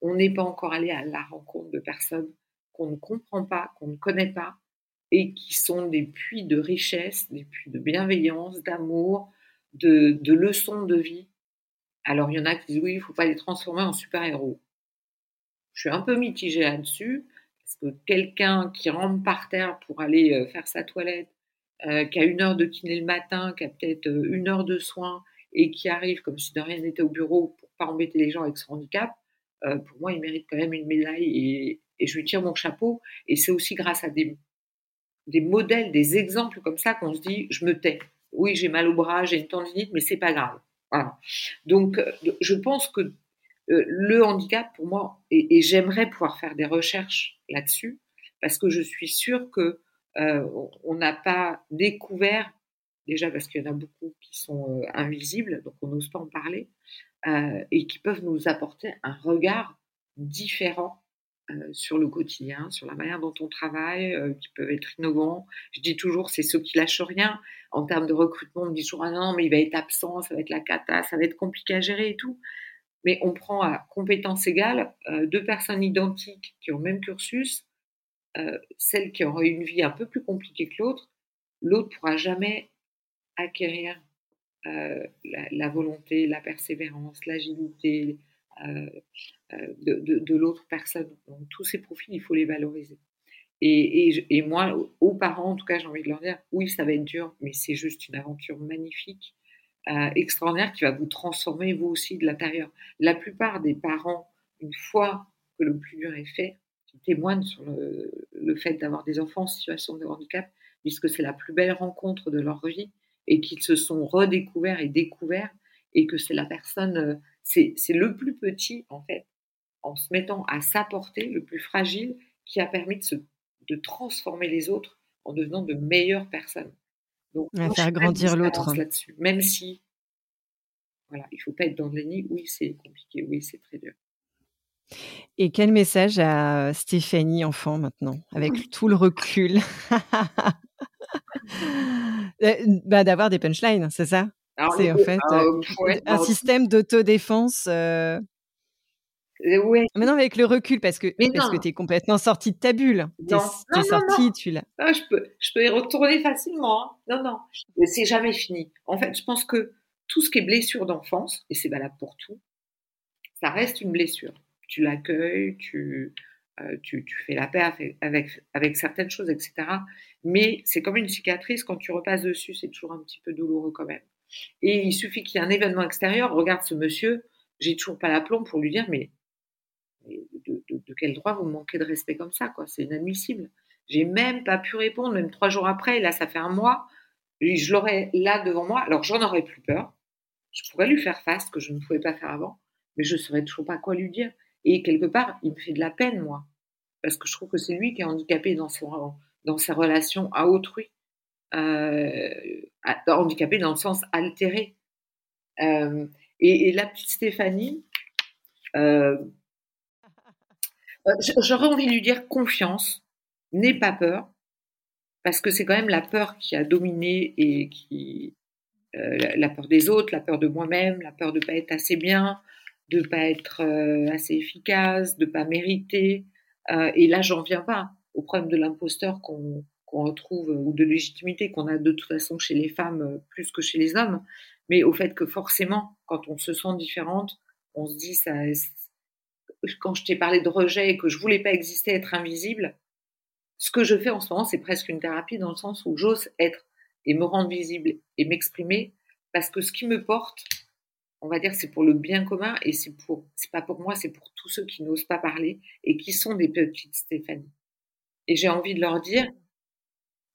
On n'est pas encore allé à la rencontre de personnes qu'on ne comprend pas, qu'on ne connaît pas, et qui sont des puits de richesse, des puits de bienveillance, d'amour, de, de leçons de vie. Alors il y en a qui disent oui, il ne faut pas les transformer en super-héros. Je suis un peu mitigée là-dessus, parce que quelqu'un qui rentre par terre pour aller faire sa toilette, qui a une heure de kiné le matin, qui a peut-être une heure de soins, et qui arrive comme si de rien n'était au bureau pour pas embêter les gens avec son handicap, pour moi, il mérite quand même une médaille et, je lui tire mon chapeau. Et c'est aussi grâce à des, des modèles, des exemples comme ça qu'on se dit, je me tais. Oui, j'ai mal au bras, j'ai une tendinite, mais c'est pas grave. Donc, euh, je pense que euh, le handicap, pour moi, et, j'aimerais pouvoir faire des recherches là-dessus, parce que je suis sûre que euh, on n'a pas découvert, déjà parce qu'il y en a beaucoup qui sont invisibles, donc on n'ose pas en parler, et qui peuvent nous apporter un regard différent euh, sur le quotidien, sur la manière dont on travaille, euh, qui peuvent être innovants. Je dis toujours, c'est ceux qui lâchent rien. En termes de recrutement, on me dit toujours, ah non, mais il va être absent, ça va être la cata, ça va être compliqué à gérer et tout. Mais on prend à compétences égales euh, deux personnes identiques qui ont le même cursus, celle qui aura une vie un peu plus compliquée que l'autre, l'autre pourra jamais acquérir la, la, volonté, la persévérance, l'agilité, euh, euh, de, de, l'autre personne. Donc, tous ces profils, il faut les valoriser. Et, moi, aux parents, en tout cas, j'ai envie de leur dire, oui, ça va être dur, mais c'est juste une aventure magnifique, euh, extraordinaire, qui va vous transformer, vous aussi, de l'intérieur. La plupart des parents, une fois que le plus dur est fait, qui témoignent sur le, le fait d'avoir des enfants en situation de handicap, puisque c'est la plus belle rencontre de leur vie, et qu'ils se sont redécouverts et découverts, et que c'est la personne c'est le plus petit, en fait, en se mettant à sa portée, le plus fragile, qui a permis de, se, de transformer les autres en devenant de meilleures personnes. Donc, faire grandir l'autre. là-dessus, même si, voilà, il faut pas être dans le déni. Oui, c'est compliqué. Oui, c'est très dur. Et quel message à Stéphanie enfant maintenant, avec tout le recul? Euh, bah, D'avoir des punchlines, c'est ça? C'est en fait un système d'autodéfense. Euh... Ouais. Maintenant, avec le recul, parce que, parce que tu es complètement sorti de ta bulle. Tu es, sorti, tu l'as. je, peux, je peux y retourner facilement. Hein. Non, non. C'est jamais fini. En fait, je pense que tout ce qui est blessure d'enfance, et c'est valable pour tout, ça reste une blessure. Tu l'accueilles, tu, euh, tu, tu, fais la paix avec, avec, avec certaines choses, etc. Mais c'est comme une cicatrice, quand tu repasses dessus, c'est toujours un petit peu douloureux quand même. Et il suffit qu'il y ait un événement extérieur, regarde ce monsieur, j'ai toujours pas l'aplomb pour lui dire, mais, de, quel droit vous manquez de respect comme ça, quoi C'est inadmissible. J'ai même pas pu répondre, même trois jours après, là, ça fait un mois, je l'aurais là devant moi, alors j'en aurais plus peur. Je pourrais lui faire face, que je ne pouvais pas faire avant, mais je ne saurais toujours pas quoi lui dire. Et quelque part, il me fait de la peine, moi, parce que je trouve que c'est lui qui est handicapé dans, sa relation à autrui euh, handicapée dans le sens altéré. Euh, et, la petite Stéphanie, euh, j'aurais envie de lui dire confiance, n'aie pas peur, parce que c'est quand même la peur qui a dominé et qui la peur des autres, la peur de moi-même, la peur de pas être assez bien, de pas être assez efficace, de pas mériter. et là, j'en viens pas au problème de l'imposteur qu'on qu'on retrouve, ou de légitimité qu'on a de toute façon chez les femmes euh, plus que chez les hommes, mais au fait que forcément, quand on se sent différente, on se dit ça. Quand je t'ai parlé de rejet et que je voulais pas exister, être invisible, ce que je fais en ce moment, c'est presque une thérapie dans le sens où j'ose être et me rendre visible et m'exprimer parce que ce qui me porte, on va dire, c'est pour le bien commun et c'est pour, c'est pas pour moi, c'est pour tous ceux qui n'osent pas parler et qui sont des petites Stéphanie. Et j'ai envie de leur dire,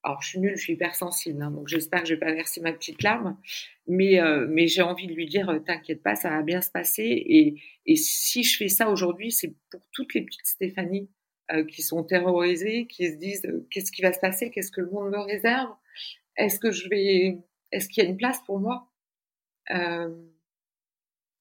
alors, je suis nulle, je suis hypersensible, hein, donc j'espère que je vais pas verser ma petite larme. Mais, euh, mais j'ai envie de lui dire, euh, t'inquiète pas, ça va bien se passer. Et, et si je fais ça aujourd'hui, c'est pour toutes les petites Stéphanie euh, qui sont terrorisées, qui se disent, qu'est-ce qui va se passer Qu'est-ce que le monde me réserve? Est-ce que je vais, est-ce qu'il y a une place pour moi?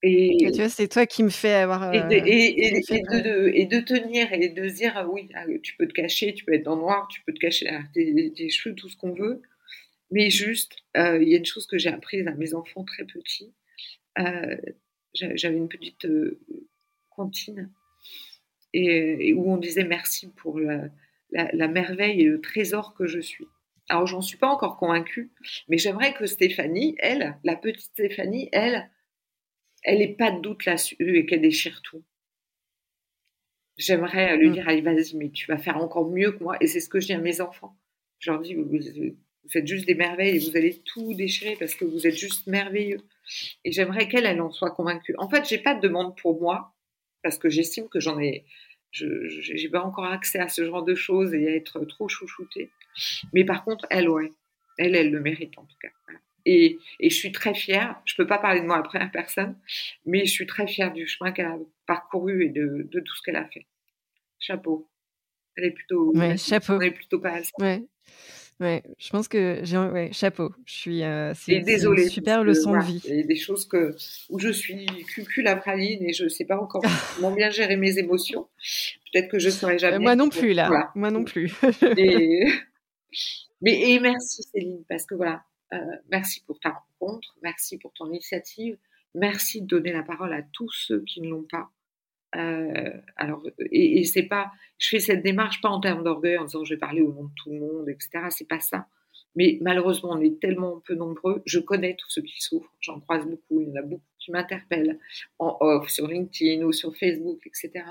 Et, tu vois, c'est toi qui me fais avoir. et, de, euh, et, de, tenir et de se dire ah oui, ah, tu peux te cacher, tu peux être dans le noir, tu peux te cacher tes, cheveux, tout ce qu'on veut. Mais juste, euh, il y a une chose que j'ai apprise à mes enfants très petits. Euh, j'avais une petite cantine et, où on disait merci pour la, la, merveille et le trésor que je suis. Alors, j'en suis pas encore convaincue, mais j'aimerais que Stéphanie, elle, la petite Stéphanie, elle, elle n'est pas de doute là-dessus et qu'elle déchire tout. J'aimerais lui mmh. dire, allez, vas-y, mais tu vas faire encore mieux que moi. Et c'est ce que je dis à mes enfants. Je leur dis, vous, vous êtes juste des merveilles et vous allez tout déchirer parce que vous êtes juste merveilleux. Et j'aimerais qu'elle, elle en soit convaincue. En fait, j'ai pas de demande pour moi parce que j'estime que j'en ai, je n'ai pas encore accès à ce genre de choses et à être trop chouchoutée. Mais par contre, elle, ouais, elle, elle le mérite en tout cas. Et, et, je suis très fière. Je peux pas parler de moi à la première personne, mais je suis très fière du chemin qu'elle a parcouru et de, de tout ce qu'elle a fait. Chapeau. Elle est plutôt. Ouais, chapeau. Elle est plutôt pas. Ouais. Ouais, je pense que j'ai ouais, chapeau. Je suis euh, c'est une super leçon de vie. Il y a des choses que où je suis cucu la praline et je sais pas encore comment bien gérer mes émotions. Peut-être que je serai euh, jamais. moi non plus là. Moi non plus. Mais et merci Céline parce que voilà, euh, merci pour ta rencontre, merci pour ton initiative, merci de donner la parole à tous ceux qui ne l'ont pas. Euh, alors, et, c'est pas, je fais cette démarche pas en termes d'orgueil en disant je vais parler au nom de tout le monde, etc. C'est pas ça. Mais malheureusement, on est tellement peu nombreux. Je connais tous ceux qui souffrent. J'en croise beaucoup. Il y en a beaucoup qui m'interpellent en off, sur LinkedIn ou sur Facebook, etc.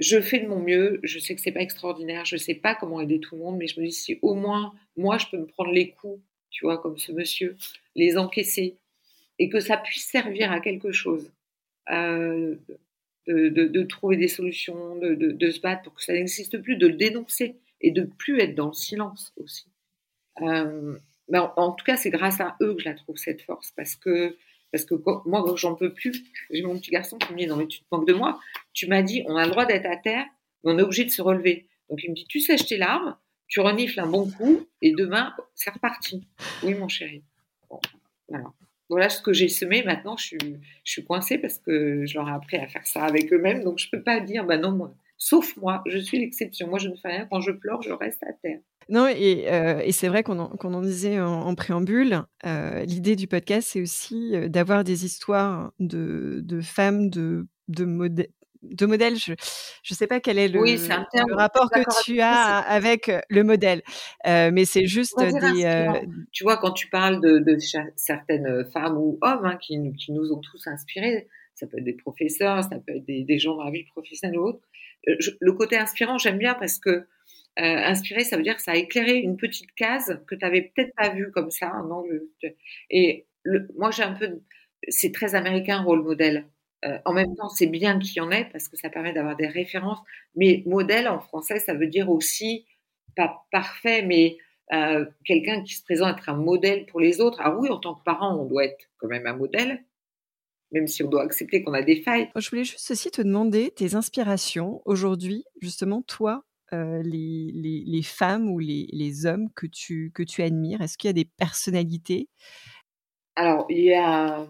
je fais de mon mieux. Je sais que c'est pas extraordinaire. Je sais pas comment aider tout le monde, mais je me dis si au moins moi je peux me prendre les coups, tu vois, comme ce monsieur, les encaisser, et que ça puisse servir à quelque chose. Euh, de, trouver des solutions, de, se battre pour que ça n'existe plus, de le dénoncer et de plus être dans le silence aussi. Euh, mais en, tout cas, c'est grâce à eux que je la trouve cette force parce que parce que moi, j'en peux plus, j'ai mon petit garçon qui me dit non mais tu te manques de moi. Tu m'as dit on a le droit d'être à terre, mais on est obligé de se relever. Donc il me dit tu sèches tes larmes, tu renifles un bon coup et demain c'est reparti. Oui mon chéri. Voilà ce que j'ai semé. Maintenant, je suis, je coincée parce que je leur ai appris à faire ça avec eux-mêmes. Donc, je ne peux pas dire, bah non, moi, sauf moi, je suis l'exception. Moi, je ne fais rien. Quand je pleure, je reste à terre. Non, et, euh, et c'est vrai qu'on en, en, disait en, préambule, euh, l'idée du podcast, c'est aussi euh, d'avoir des histoires de, de femmes, de, de, modèles de je ne sais pas quel est le, rapport que tu as avec le modèle, euh, mais c'est juste des. Tu vois, quand tu parles de, de certaines femmes ou hommes hein, qui, qui, nous ont tous inspirés, ça peut être des professeurs, ça peut être des, des gens dans la vie professionnelle ou autre. le côté inspirant, j'aime bien parce que inspiré, ça veut dire que ça a éclairé une petite case que tu n'avais peut-être pas vue comme ça, angle. Et moi, j'ai un peu. C'est très américain, rôle modèle. Euh, en même temps, c'est bien qu'il y en ait parce que ça permet d'avoir des références. Mais modèle en français, ça veut dire aussi pas parfait, mais euh, quelqu'un qui se présente être un modèle pour les autres. Ah oui, en tant que parent, on doit être quand même un modèle, même si on doit accepter qu'on a des failles. Je voulais juste aussi te demander tes inspirations aujourd'hui, justement, toi, euh, les, les, femmes ou les, les, hommes que tu, que tu admires? Est-ce qu'il y a des personnalités? Alors, il y a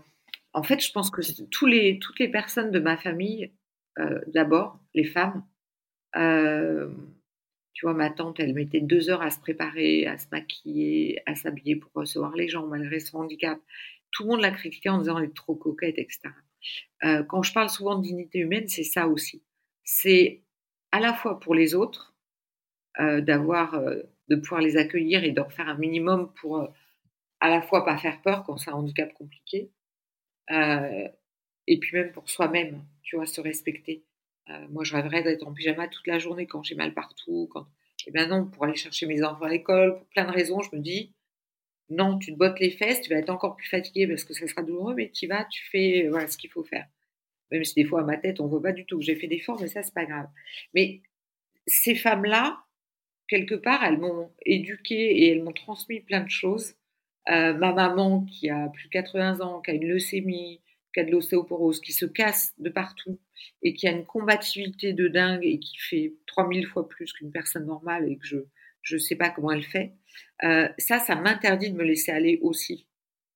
en fait, je pense que tous les, toutes les personnes de ma famille, euh, d'abord, les femmes, euh, tu vois, ma tante, elle mettait deux heures à se préparer, à se maquiller, à s'habiller pour recevoir les gens, malgré son handicap. Tout le monde l'a critiquée en disant elle est trop coquette, etc. Quand je parle souvent de dignité humaine, c'est ça aussi. C'est à la fois pour les autres, d'avoir, de pouvoir les accueillir et d'en faire un minimum pour à la fois pas faire peur quand c'est un handicap compliqué, euh, et puis même pour soi-même, tu vois, se respecter. Euh, moi, je rêverais d'être en pyjama toute la journée quand j'ai mal partout. Quand... Eh bien non, pour aller chercher mes enfants à l'école, pour plein de raisons, je me dis, non, tu te bottes les fesses, tu vas être encore plus fatigué parce que ça sera douloureux, mais tu vas, tu fais voilà, ce qu'il faut faire. Même si des fois, à ma tête, on voit pas du tout que j'ai fait d'efforts, mais ça, c'est pas grave. Mais ces femmes-là, quelque part, elles m'ont éduquée et elles m'ont transmis plein de choses. Euh, ma maman qui a plus de 80 ans, qui a une leucémie, qui a de l'ostéoporose, qui se casse de partout et qui a une combativité de dingue et qui fait 3000 fois plus qu'une personne normale et que je je sais pas comment elle fait. Euh, ça, ça m'interdit de me laisser aller aussi.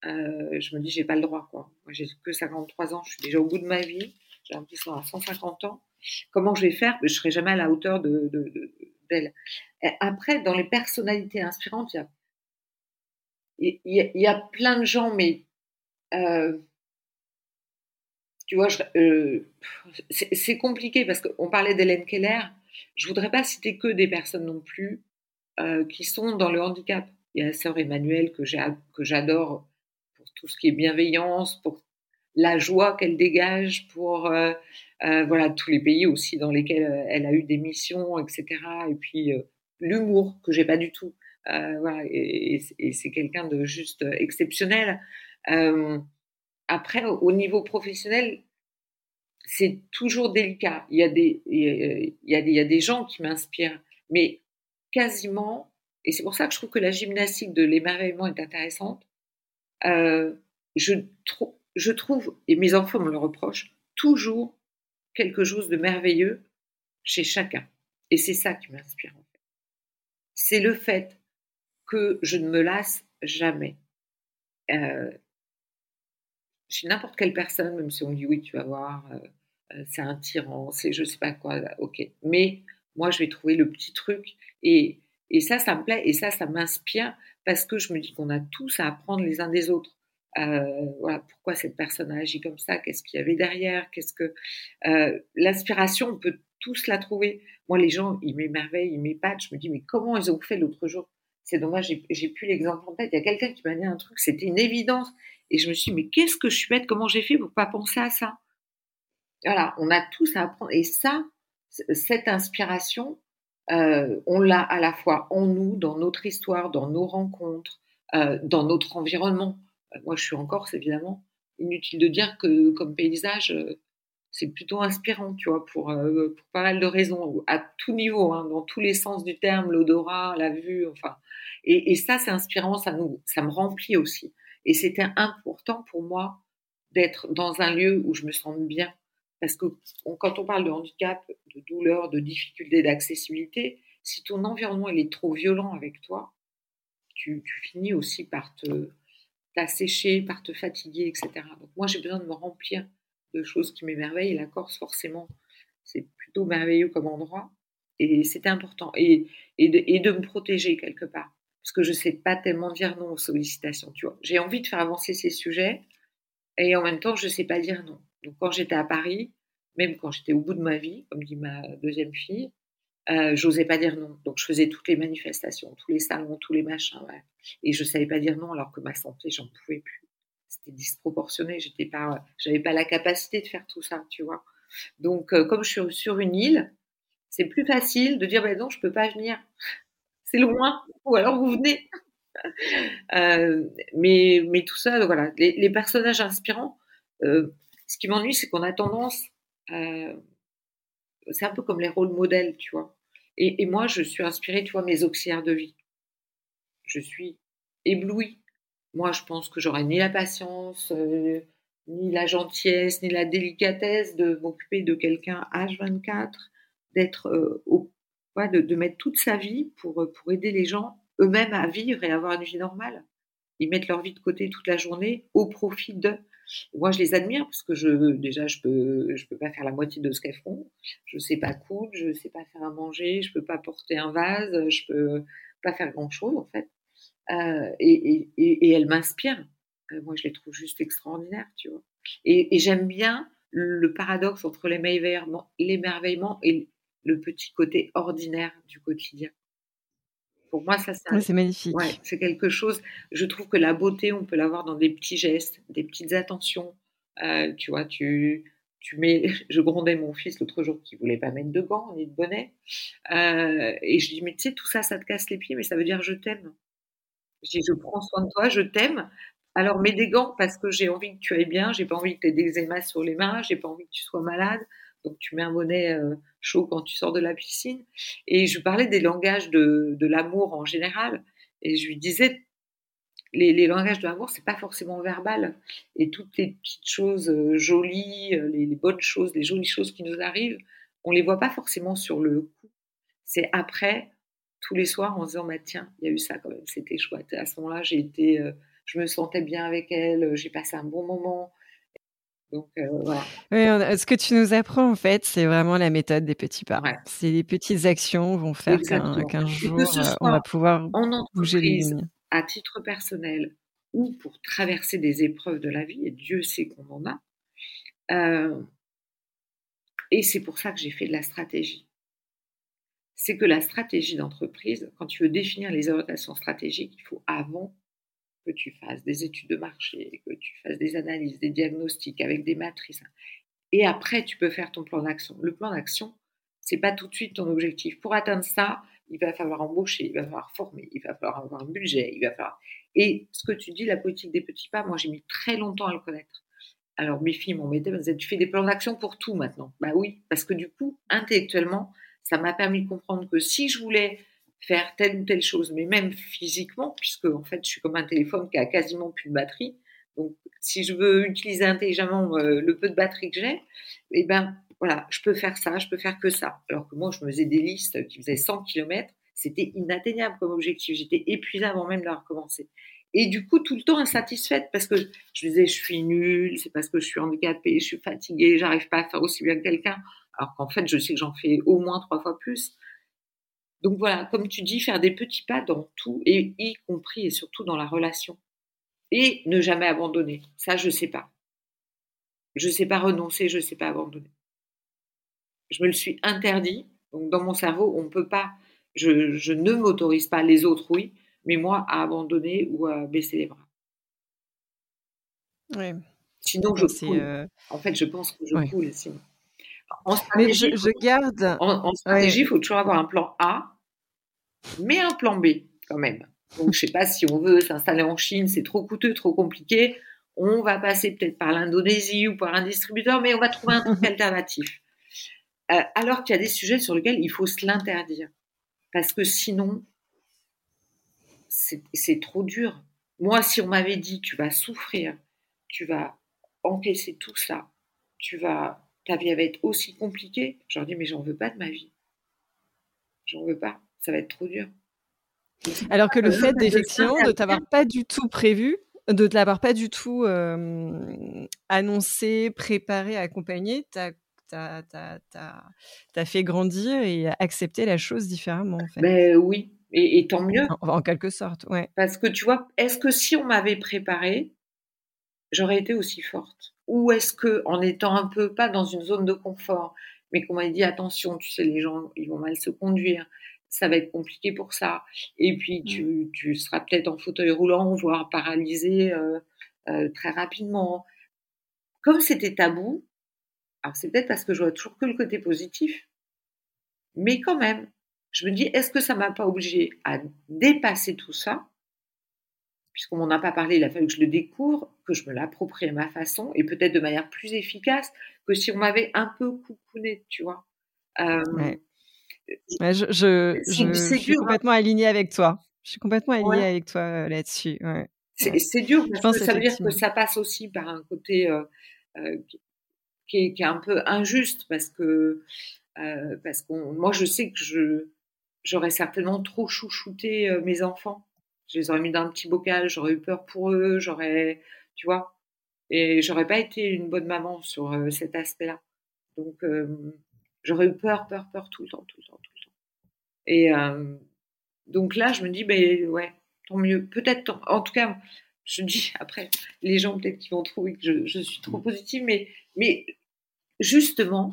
Euh, je me dis, j'ai pas le droit, quoi. Moi, j'ai que 53 ans, je suis déjà au bout de ma vie. J'ai l'impression à 150 ans. Comment je vais faire? Je serai jamais à la hauteur de d'elle. Après, dans les personnalités inspirantes, il y a plein de gens, mais euh, tu vois, euh, c'est compliqué parce qu'on parlait d'Hélène Keller. Je voudrais pas citer que des personnes non plus euh, qui sont dans le handicap. Il y a la sœur Emmanuelle que j'adore pour tout ce qui est bienveillance, pour la joie qu'elle dégage, pour voilà, tous les pays aussi dans lesquels elle a eu des missions, etc. Et puis l'humour que j'ai pas du tout. voilà, et, c'est quelqu'un de juste exceptionnel. après, au niveau professionnel, c'est toujours délicat. Il y a des, il y a il y a des gens qui m'inspirent, mais quasiment, et c'est pour ça que je trouve que la gymnastique de l'émerveillement est intéressante. Euh, je, je trouve, et mes enfants me le reprochent, toujours quelque chose de merveilleux chez chacun. Et c'est ça qui m'inspire. C'est le fait que je ne me lasse jamais. Euh, chez n'importe quelle personne, même si on dit oui, tu vas voir, euh, euh, c'est un tyran, c'est je sais pas quoi, ok. Mais moi, je vais trouver le petit truc et, ça, ça me plaît et ça, ça m'inspire parce que je me dis qu'on a tous à apprendre les uns des autres. Euh, voilà, pourquoi cette personne a agi comme ça, qu'est-ce qu'il y avait derrière, qu'est-ce que l'inspiration, on peut tous la trouver. Moi, les gens, ils m'émerveillent, ils m'épatent. Je me dis, mais comment ils ont fait l'autre jour? C'est dommage, j'ai plus l'exemple en tête. Il y a quelqu'un qui m'a dit un truc, c'était une évidence, et je me suis dit, mais qu'est-ce que je suis bête? Comment j'ai fait pour pas penser à ça? Voilà, on a tous à apprendre, et ça, cette inspiration, euh, on l'a à la fois en nous, dans notre histoire, dans nos rencontres, euh, dans notre environnement. Euh, moi, je suis en Corse, évidemment. Inutile de dire que comme paysage, c'est plutôt inspirant, tu vois, pour, pas mal de raisons, à tout niveau, hein, dans tous les sens du terme, l'odorat, la vue, enfin. Et, ça, c'est inspirant, ça, nous, ça me remplit aussi. Et c'était important pour moi d'être dans un lieu où je me sens bien, parce que quand on parle de handicap, de douleur, de difficulté d'accessibilité, si ton environnement il est trop violent avec toi, tu, finis aussi par te t'assécher, par te fatiguer, etc. Donc moi j'ai besoin de me remplir de choses qui m'émerveillent. La Corse forcément c'est plutôt merveilleux comme endroit et c'était important et, et, de, me protéger quelque part parce que je sais pas tellement dire non aux sollicitations. J'ai envie de faire avancer ces sujets et en même temps je sais pas dire non. Donc quand j'étais à Paris, même quand j'étais au bout de ma vie, comme dit ma deuxième fille, euh, j'osais pas dire non. Donc je faisais toutes les manifestations, tous les salons, tous les machins, et je savais pas dire non alors que ma santé, j'en pouvais plus. C'était disproportionné. J'étais pas, j'avais pas la capacité de faire tout ça, tu vois. Donc euh, comme je suis sur une île, c'est plus facile de dire ben non, je peux pas venir. C'est loin. Ou alors vous venez. Euh, mais tout ça, voilà, les, personnages inspirants. Euh, ce qui m'ennuie, c'est qu'on a tendance, c'est un peu comme les rôles modèles, tu vois. Et, moi, je suis inspirée, tu vois, mes auxiliaires de vie. Je suis éblouie. Moi, je pense que j'aurais ni la patience, euh, ni la gentillesse, ni la délicatesse de m'occuper de quelqu'un H24, d'être euh, au, de, mettre toute sa vie pour, pour aider les gens eux-mêmes à vivre et avoir une vie normale. Ils mettent leur vie de côté toute la journée au profit de. Moi, je les admire parce que je, déjà, je peux, je peux pas faire la moitié de ce qu'elles font. Je sais pas coudre, je sais pas faire à manger, je peux pas porter un vase, je peux pas faire grand chose en fait. Euh, et, et, et, elles m'inspirent. Euh, moi, je les trouve juste extraordinaires, tu vois. Et, j'aime bien le paradoxe entre l'émerveillement et le petit côté ordinaire du quotidien. Pour moi, ça, c'est magnifique. Ouais, c'est quelque chose. Je trouve que la beauté, on peut l'avoir dans des petits gestes, des petites attentions. Euh, tu vois, tu, tu mets. Je grondais mon fils l'autre jour qui voulait pas mettre de gants ni de bonnet, euh, et je dis mais tu sais tout ça, ça te casse les pieds, mais ça veut dire je t'aime. Je dis je prends soin de toi, je t'aime. Alors mets des gants parce que j'ai envie que tu ailles bien, j'ai pas envie que tu aies des émails sur les mains, j'ai pas envie que tu sois malade. Donc tu mets un bonnet euh, chaud quand tu sors de la piscine. Et je parlais des langages de, l'amour en général. Et je lui disais, les, langages de l'amour, c'est pas forcément verbal. Et toutes les petites choses euh, jolies, euh, les, bonnes choses, les jolies choses qui nous arrivent, on les voit pas forcément sur le coup. C'est après, tous les soirs, en se disant, bah, tiens, il y a eu ça quand même, c'était chouette. À ce moment-là, j'ai été, je me sentais bien avec elle, j'ai passé un bon moment. Donc, euh, ce que tu nous apprends, en fait, c'est vraiment la méthode des petits pas. C'est les petites actions vont faire qu'un jour, euh, on va pouvoir en bouger les lignes. À titre personnel ou pour traverser des épreuves de la vie, et Dieu sait qu'on en a. Euh, et c'est pour ça que j'ai fait de la stratégie. C'est que la stratégie d'entreprise, quand tu veux définir les orientations stratégiques, il faut avant que tu fasses des études de marché, que tu fasses des analyses, des diagnostics avec des matrices. Et après, tu peux faire ton plan d'action. Le plan d'action, c'est pas tout de suite ton objectif. Pour atteindre ça, il va falloir embaucher, il va falloir former, il va falloir avoir un budget, il va falloir. Et ce que tu dis, la politique des petits pas, moi j'ai mis très longtemps à le connaître. Alors mes filles m'ont dit, tu fais des plans d'action pour tout maintenant. Bah oui, parce que du coup, intellectuellement, ça m'a permis de comprendre que si je voulais faire telle ou telle chose, mais même physiquement, puisque en fait je suis comme un téléphone qui a quasiment plus de batterie. Donc si je veux utiliser intelligemment euh, le peu de batterie que j'ai, eh ben voilà, je peux faire ça, je peux faire que ça. Alors que moi, je me faisais des listes qui faisaient 100 km, c'était inatteignable comme objectif. J'étais épuisée avant même de recommencer. Et du coup, tout le temps insatisfaite parce que je disais, je suis nulle, c'est parce que je suis handicapée, je suis fatiguée, j'arrive pas à faire aussi bien que quelqu'un. Alors qu'en fait, je sais que j'en fais au moins trois fois plus. Donc voilà, comme tu dis, faire des petits pas dans tout, et y compris et surtout dans la relation. Et ne jamais abandonner. Ça, je sais pas. Je sais pas renoncer, je sais pas abandonner je me le suis interdit. Donc dans mon cerveau, on ne peut pas, je, je ne m'autorise pas, les autres oui, mais moi à abandonner ou à baisser les bras. Oui. Sinon, je coule. Euh, en fait, je pense que je coule sinon. En mais je, je garde. En, stratégie, il faut toujours avoir un plan A, mais un plan B quand même. Donc, je ne sais pas si on veut s'installer en Chine, c'est trop coûteux, trop compliqué. On va passer peut-être par l'Indonésie ou par un distributeur, mais on va trouver un truc alternatif. Euh, alors qu'il y a des sujets sur lesquels il faut se l'interdire. Parce que sinon, c'est trop dur. Moi, si on m'avait dit, tu vas souffrir, tu vas encaisser tout ça, tu vas, ta vie va être aussi compliquée, j'aurais dit, mais j'en veux pas de ma vie. J'en veux pas. Ça va être trop dur. Alors que le fait d'effectivement de t'avoir pas du tout prévu, de te l'avoir pas du tout euh, annoncé, préparé, accompagné, t'as fait grandir et accepter la chose différemment. En fait. Ben oui, et, tant mieux. En, quelque sorte, ouais. Parce que tu vois, est-ce que si on m'avait préparé, j'aurais été aussi forte? Ou est-ce que en étant un peu pas dans une zone de confort, mais qu'on m'a dit attention, tu sais, les gens ils vont mal se conduire, ça va être compliqué pour ça. Et puis tu, mmh. tu seras peut-être en fauteuil roulant, voire paralysé euh, euh, très rapidement. Comme c'était tabou, alors c'est peut-être parce que je vois toujours que le côté positif, mais quand même, je me dis, est-ce que ça m'a pas obligé à dépasser tout ça Puisqu'on m'en a pas parlé, il a fallu que je le découvre, que je me l'approprie à ma façon, et peut-être de manière plus efficace que si on m'avait un peu coucouné, tu vois. Euh, je, je, suis hein. complètement alignée avec toi. Je suis complètement alignée avec toi euh, là-dessus. C'est dur parce que ça veut dire que ça passe aussi par un côté euh, qui est, qui est, un peu injuste parce que euh, parce qu'on moi je sais que je j'aurais certainement trop chouchouté euh, mes enfants je les aurais mis dans un petit bocal j'aurais eu peur pour eux j'aurais tu vois. Et j'aurais pas été une bonne maman sur euh, cet aspect là donc j'aurais eu peur peur peur tout le temps tout le temps tout le temps. Et donc là je me dis ben ouais tant mieux. Peut-être en tout cas je dis après, les gens peut-être qui vont trouver que je, je, suis trop positive, mais, mais justement,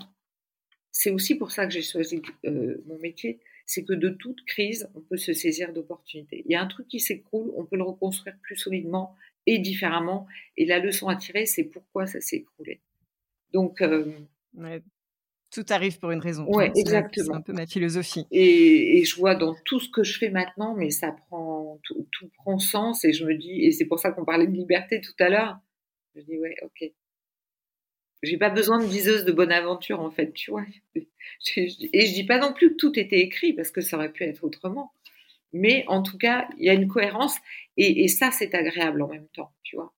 c'est aussi pour ça que j'ai choisi euh, mon métier, c'est que de toute crise, on peut se saisir d'opportunités. Il y a un truc qui s'écroule, on peut le reconstruire plus solidement et différemment. Et la leçon à tirer, c'est pourquoi ça s'est écroulé. Donc, euh, tout arrive pour une raison. Oui, exactement. C'est un peu ma philosophie. Et, je vois dans tout ce que je fais maintenant, mais ça prend, tout, prend sens. Et je me dis, et c'est pour ça qu'on parlait de liberté tout à l'heure. Je dis, ouais, ok. J'ai pas besoin de viseuse de bonne aventure, en fait, tu vois. Et je dis pas non plus que tout était écrit, parce que ça aurait pu être autrement. Mais en tout cas, il y a une cohérence. Et, et ça, c'est agréable en même temps, tu vois.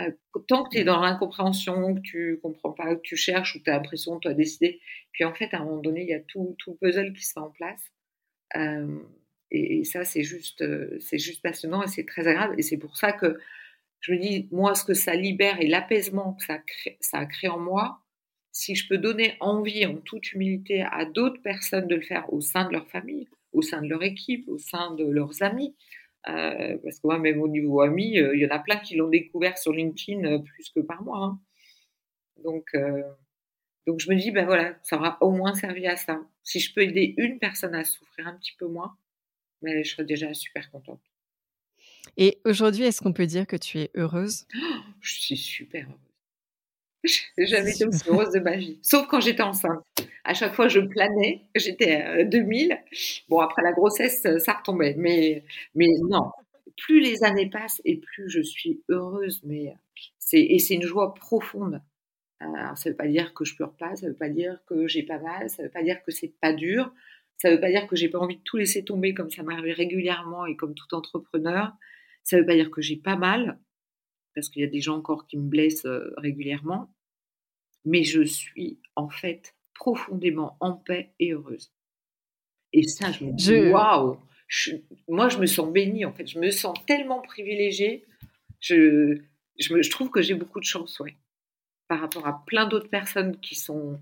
Euh, tant que tu es dans l'incompréhension, que tu comprends pas, que tu cherches ou tu as l'impression que tu as décidé, puis en fait, à un moment donné, il y a tout, tout le puzzle qui se met en place. Euh, et, ça, c'est juste, euh, c'est juste passionnant et c'est très agréable. Et c'est pour ça que je me dis, moi, ce que ça libère et l'apaisement que ça, crée, en moi, si je peux donner envie en toute humilité à d'autres personnes de le faire au sein de leur famille, au sein de leur équipe, au sein de leurs amis, euh, parce que moi, même au niveau ami, euh, il y en a plein qui l'ont découvert sur LinkedIn euh, plus que par moi. Hein. Donc, je me dis, ben voilà, ça aura au moins servi à ça. Si je peux aider une personne à souffrir un petit peu moins, mais ben, je serais déjà super contente. Et aujourd'hui, est-ce qu'on peut dire que tu es heureuse? Je suis super heureuse. J'ai jamais été aussi heureuse de ma vie. Sauf quand j'étais enceinte. À chaque fois, je planais. J'étais à 2000. Bon, après la grossesse, ça retombait. Mais, mais non. Plus les années passent et plus je suis heureuse. Mais c'est, et c'est une joie profonde. Alors, ça veut pas dire que je pleure pas. Ça veut pas dire que j'ai pas mal. Ça veut pas dire que c'est pas dur. Ça veut pas dire que j'ai pas envie de tout laisser tomber comme ça m'arrive régulièrement et comme tout entrepreneur. Ça veut pas dire que j'ai pas mal parce qu'il y a des gens encore qui me blessent euh, régulièrement, mais je suis en fait profondément en paix et heureuse. Et ça, je me dis, waouh Moi, je me sens bénie, en fait. Je me sens tellement privilégiée. Je, je, trouve que j'ai beaucoup de chance, ouais. Par rapport à plein d'autres personnes qui sont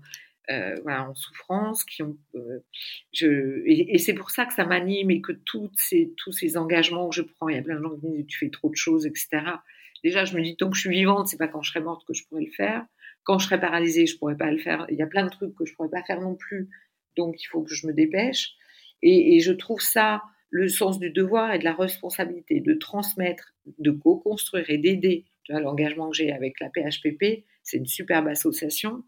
euh, en souffrance, qui ont, euh, et, c'est pour ça que ça m'anime et que toutes ces, tous ces engagements que je prends, il y a plein de gens qui disent tu fais trop de choses, etc. Déjà, je me dis, tant que je suis vivante, c'est pas quand je serai morte que je pourrais le faire. Quand je serai paralysée, je pourrais pas le faire. Il y a plein de trucs que je pourrais pas faire non plus. Donc, il faut que je me dépêche. Et, je trouve ça le sens du devoir et de la responsabilité de transmettre, de co-construire et d'aider. L'engagement que j'ai avec la PHPP, c'est une superbe association.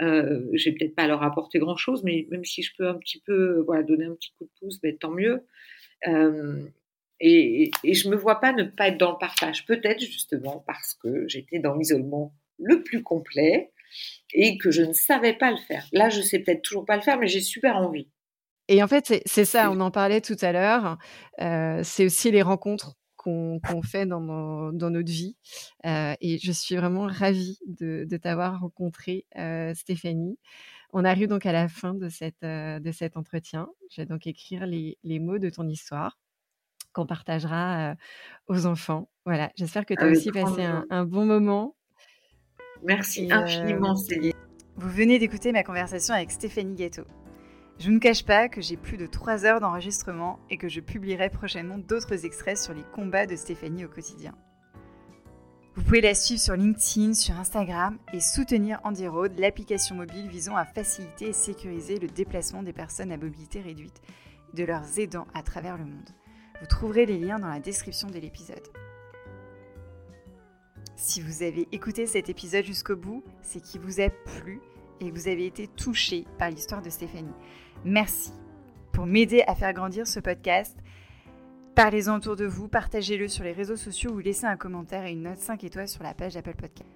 Euh, j'ai peut-être pas à leur apporter grand-chose, mais même si je peux un petit peu voilà, donner un petit coup de pouce, ben, tant mieux. Euh, et, et, je me vois pas ne pas être dans le partage, peut-être justement parce que j'étais dans l'isolement le plus complet et que je ne savais pas le faire. Là, je sais peut-être toujours pas le faire, mais j'ai super envie. Et en fait, c'est ça, on en parlait tout à l'heure. Euh, c'est aussi les rencontres qu'on fait dans, dans, notre vie. Euh, et je suis vraiment ravie de, de t'avoir rencontré, euh, Stéphanie. On arrive donc à la fin de, cette, euh, de cet entretien. Je vais donc écrire les, les mots de ton histoire qu'on partagera aux enfants. Voilà, j'espère que tu as aussi passé un, bon moment. Merci infiniment, Céline. Vous venez d'écouter ma conversation avec Stéphanie Ghetto. Je ne cache pas que j'ai plus de 3 heures d'enregistrement et que je publierai prochainement d'autres extraits sur les combats de Stéphanie au quotidien. Vous pouvez la suivre sur LinkedIn, sur Instagram et soutenir Road, l'application mobile visant à faciliter et sécuriser le déplacement des personnes à mobilité réduite de leurs aidants à travers le monde. Vous trouverez les liens dans la description de l'épisode. Si vous avez écouté cet épisode jusqu'au bout, c'est qu'il vous a plu et vous avez été touché par l'histoire de Stéphanie. Merci pour m'aider à faire grandir ce podcast. Parlez-en autour de vous, partagez-le sur les réseaux sociaux ou laissez un commentaire et une note 5 étoiles sur la page d'Apple Podcast.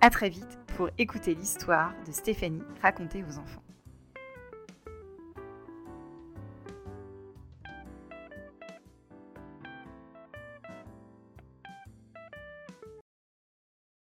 A très vite pour écouter l'histoire de Stéphanie racontée aux enfants.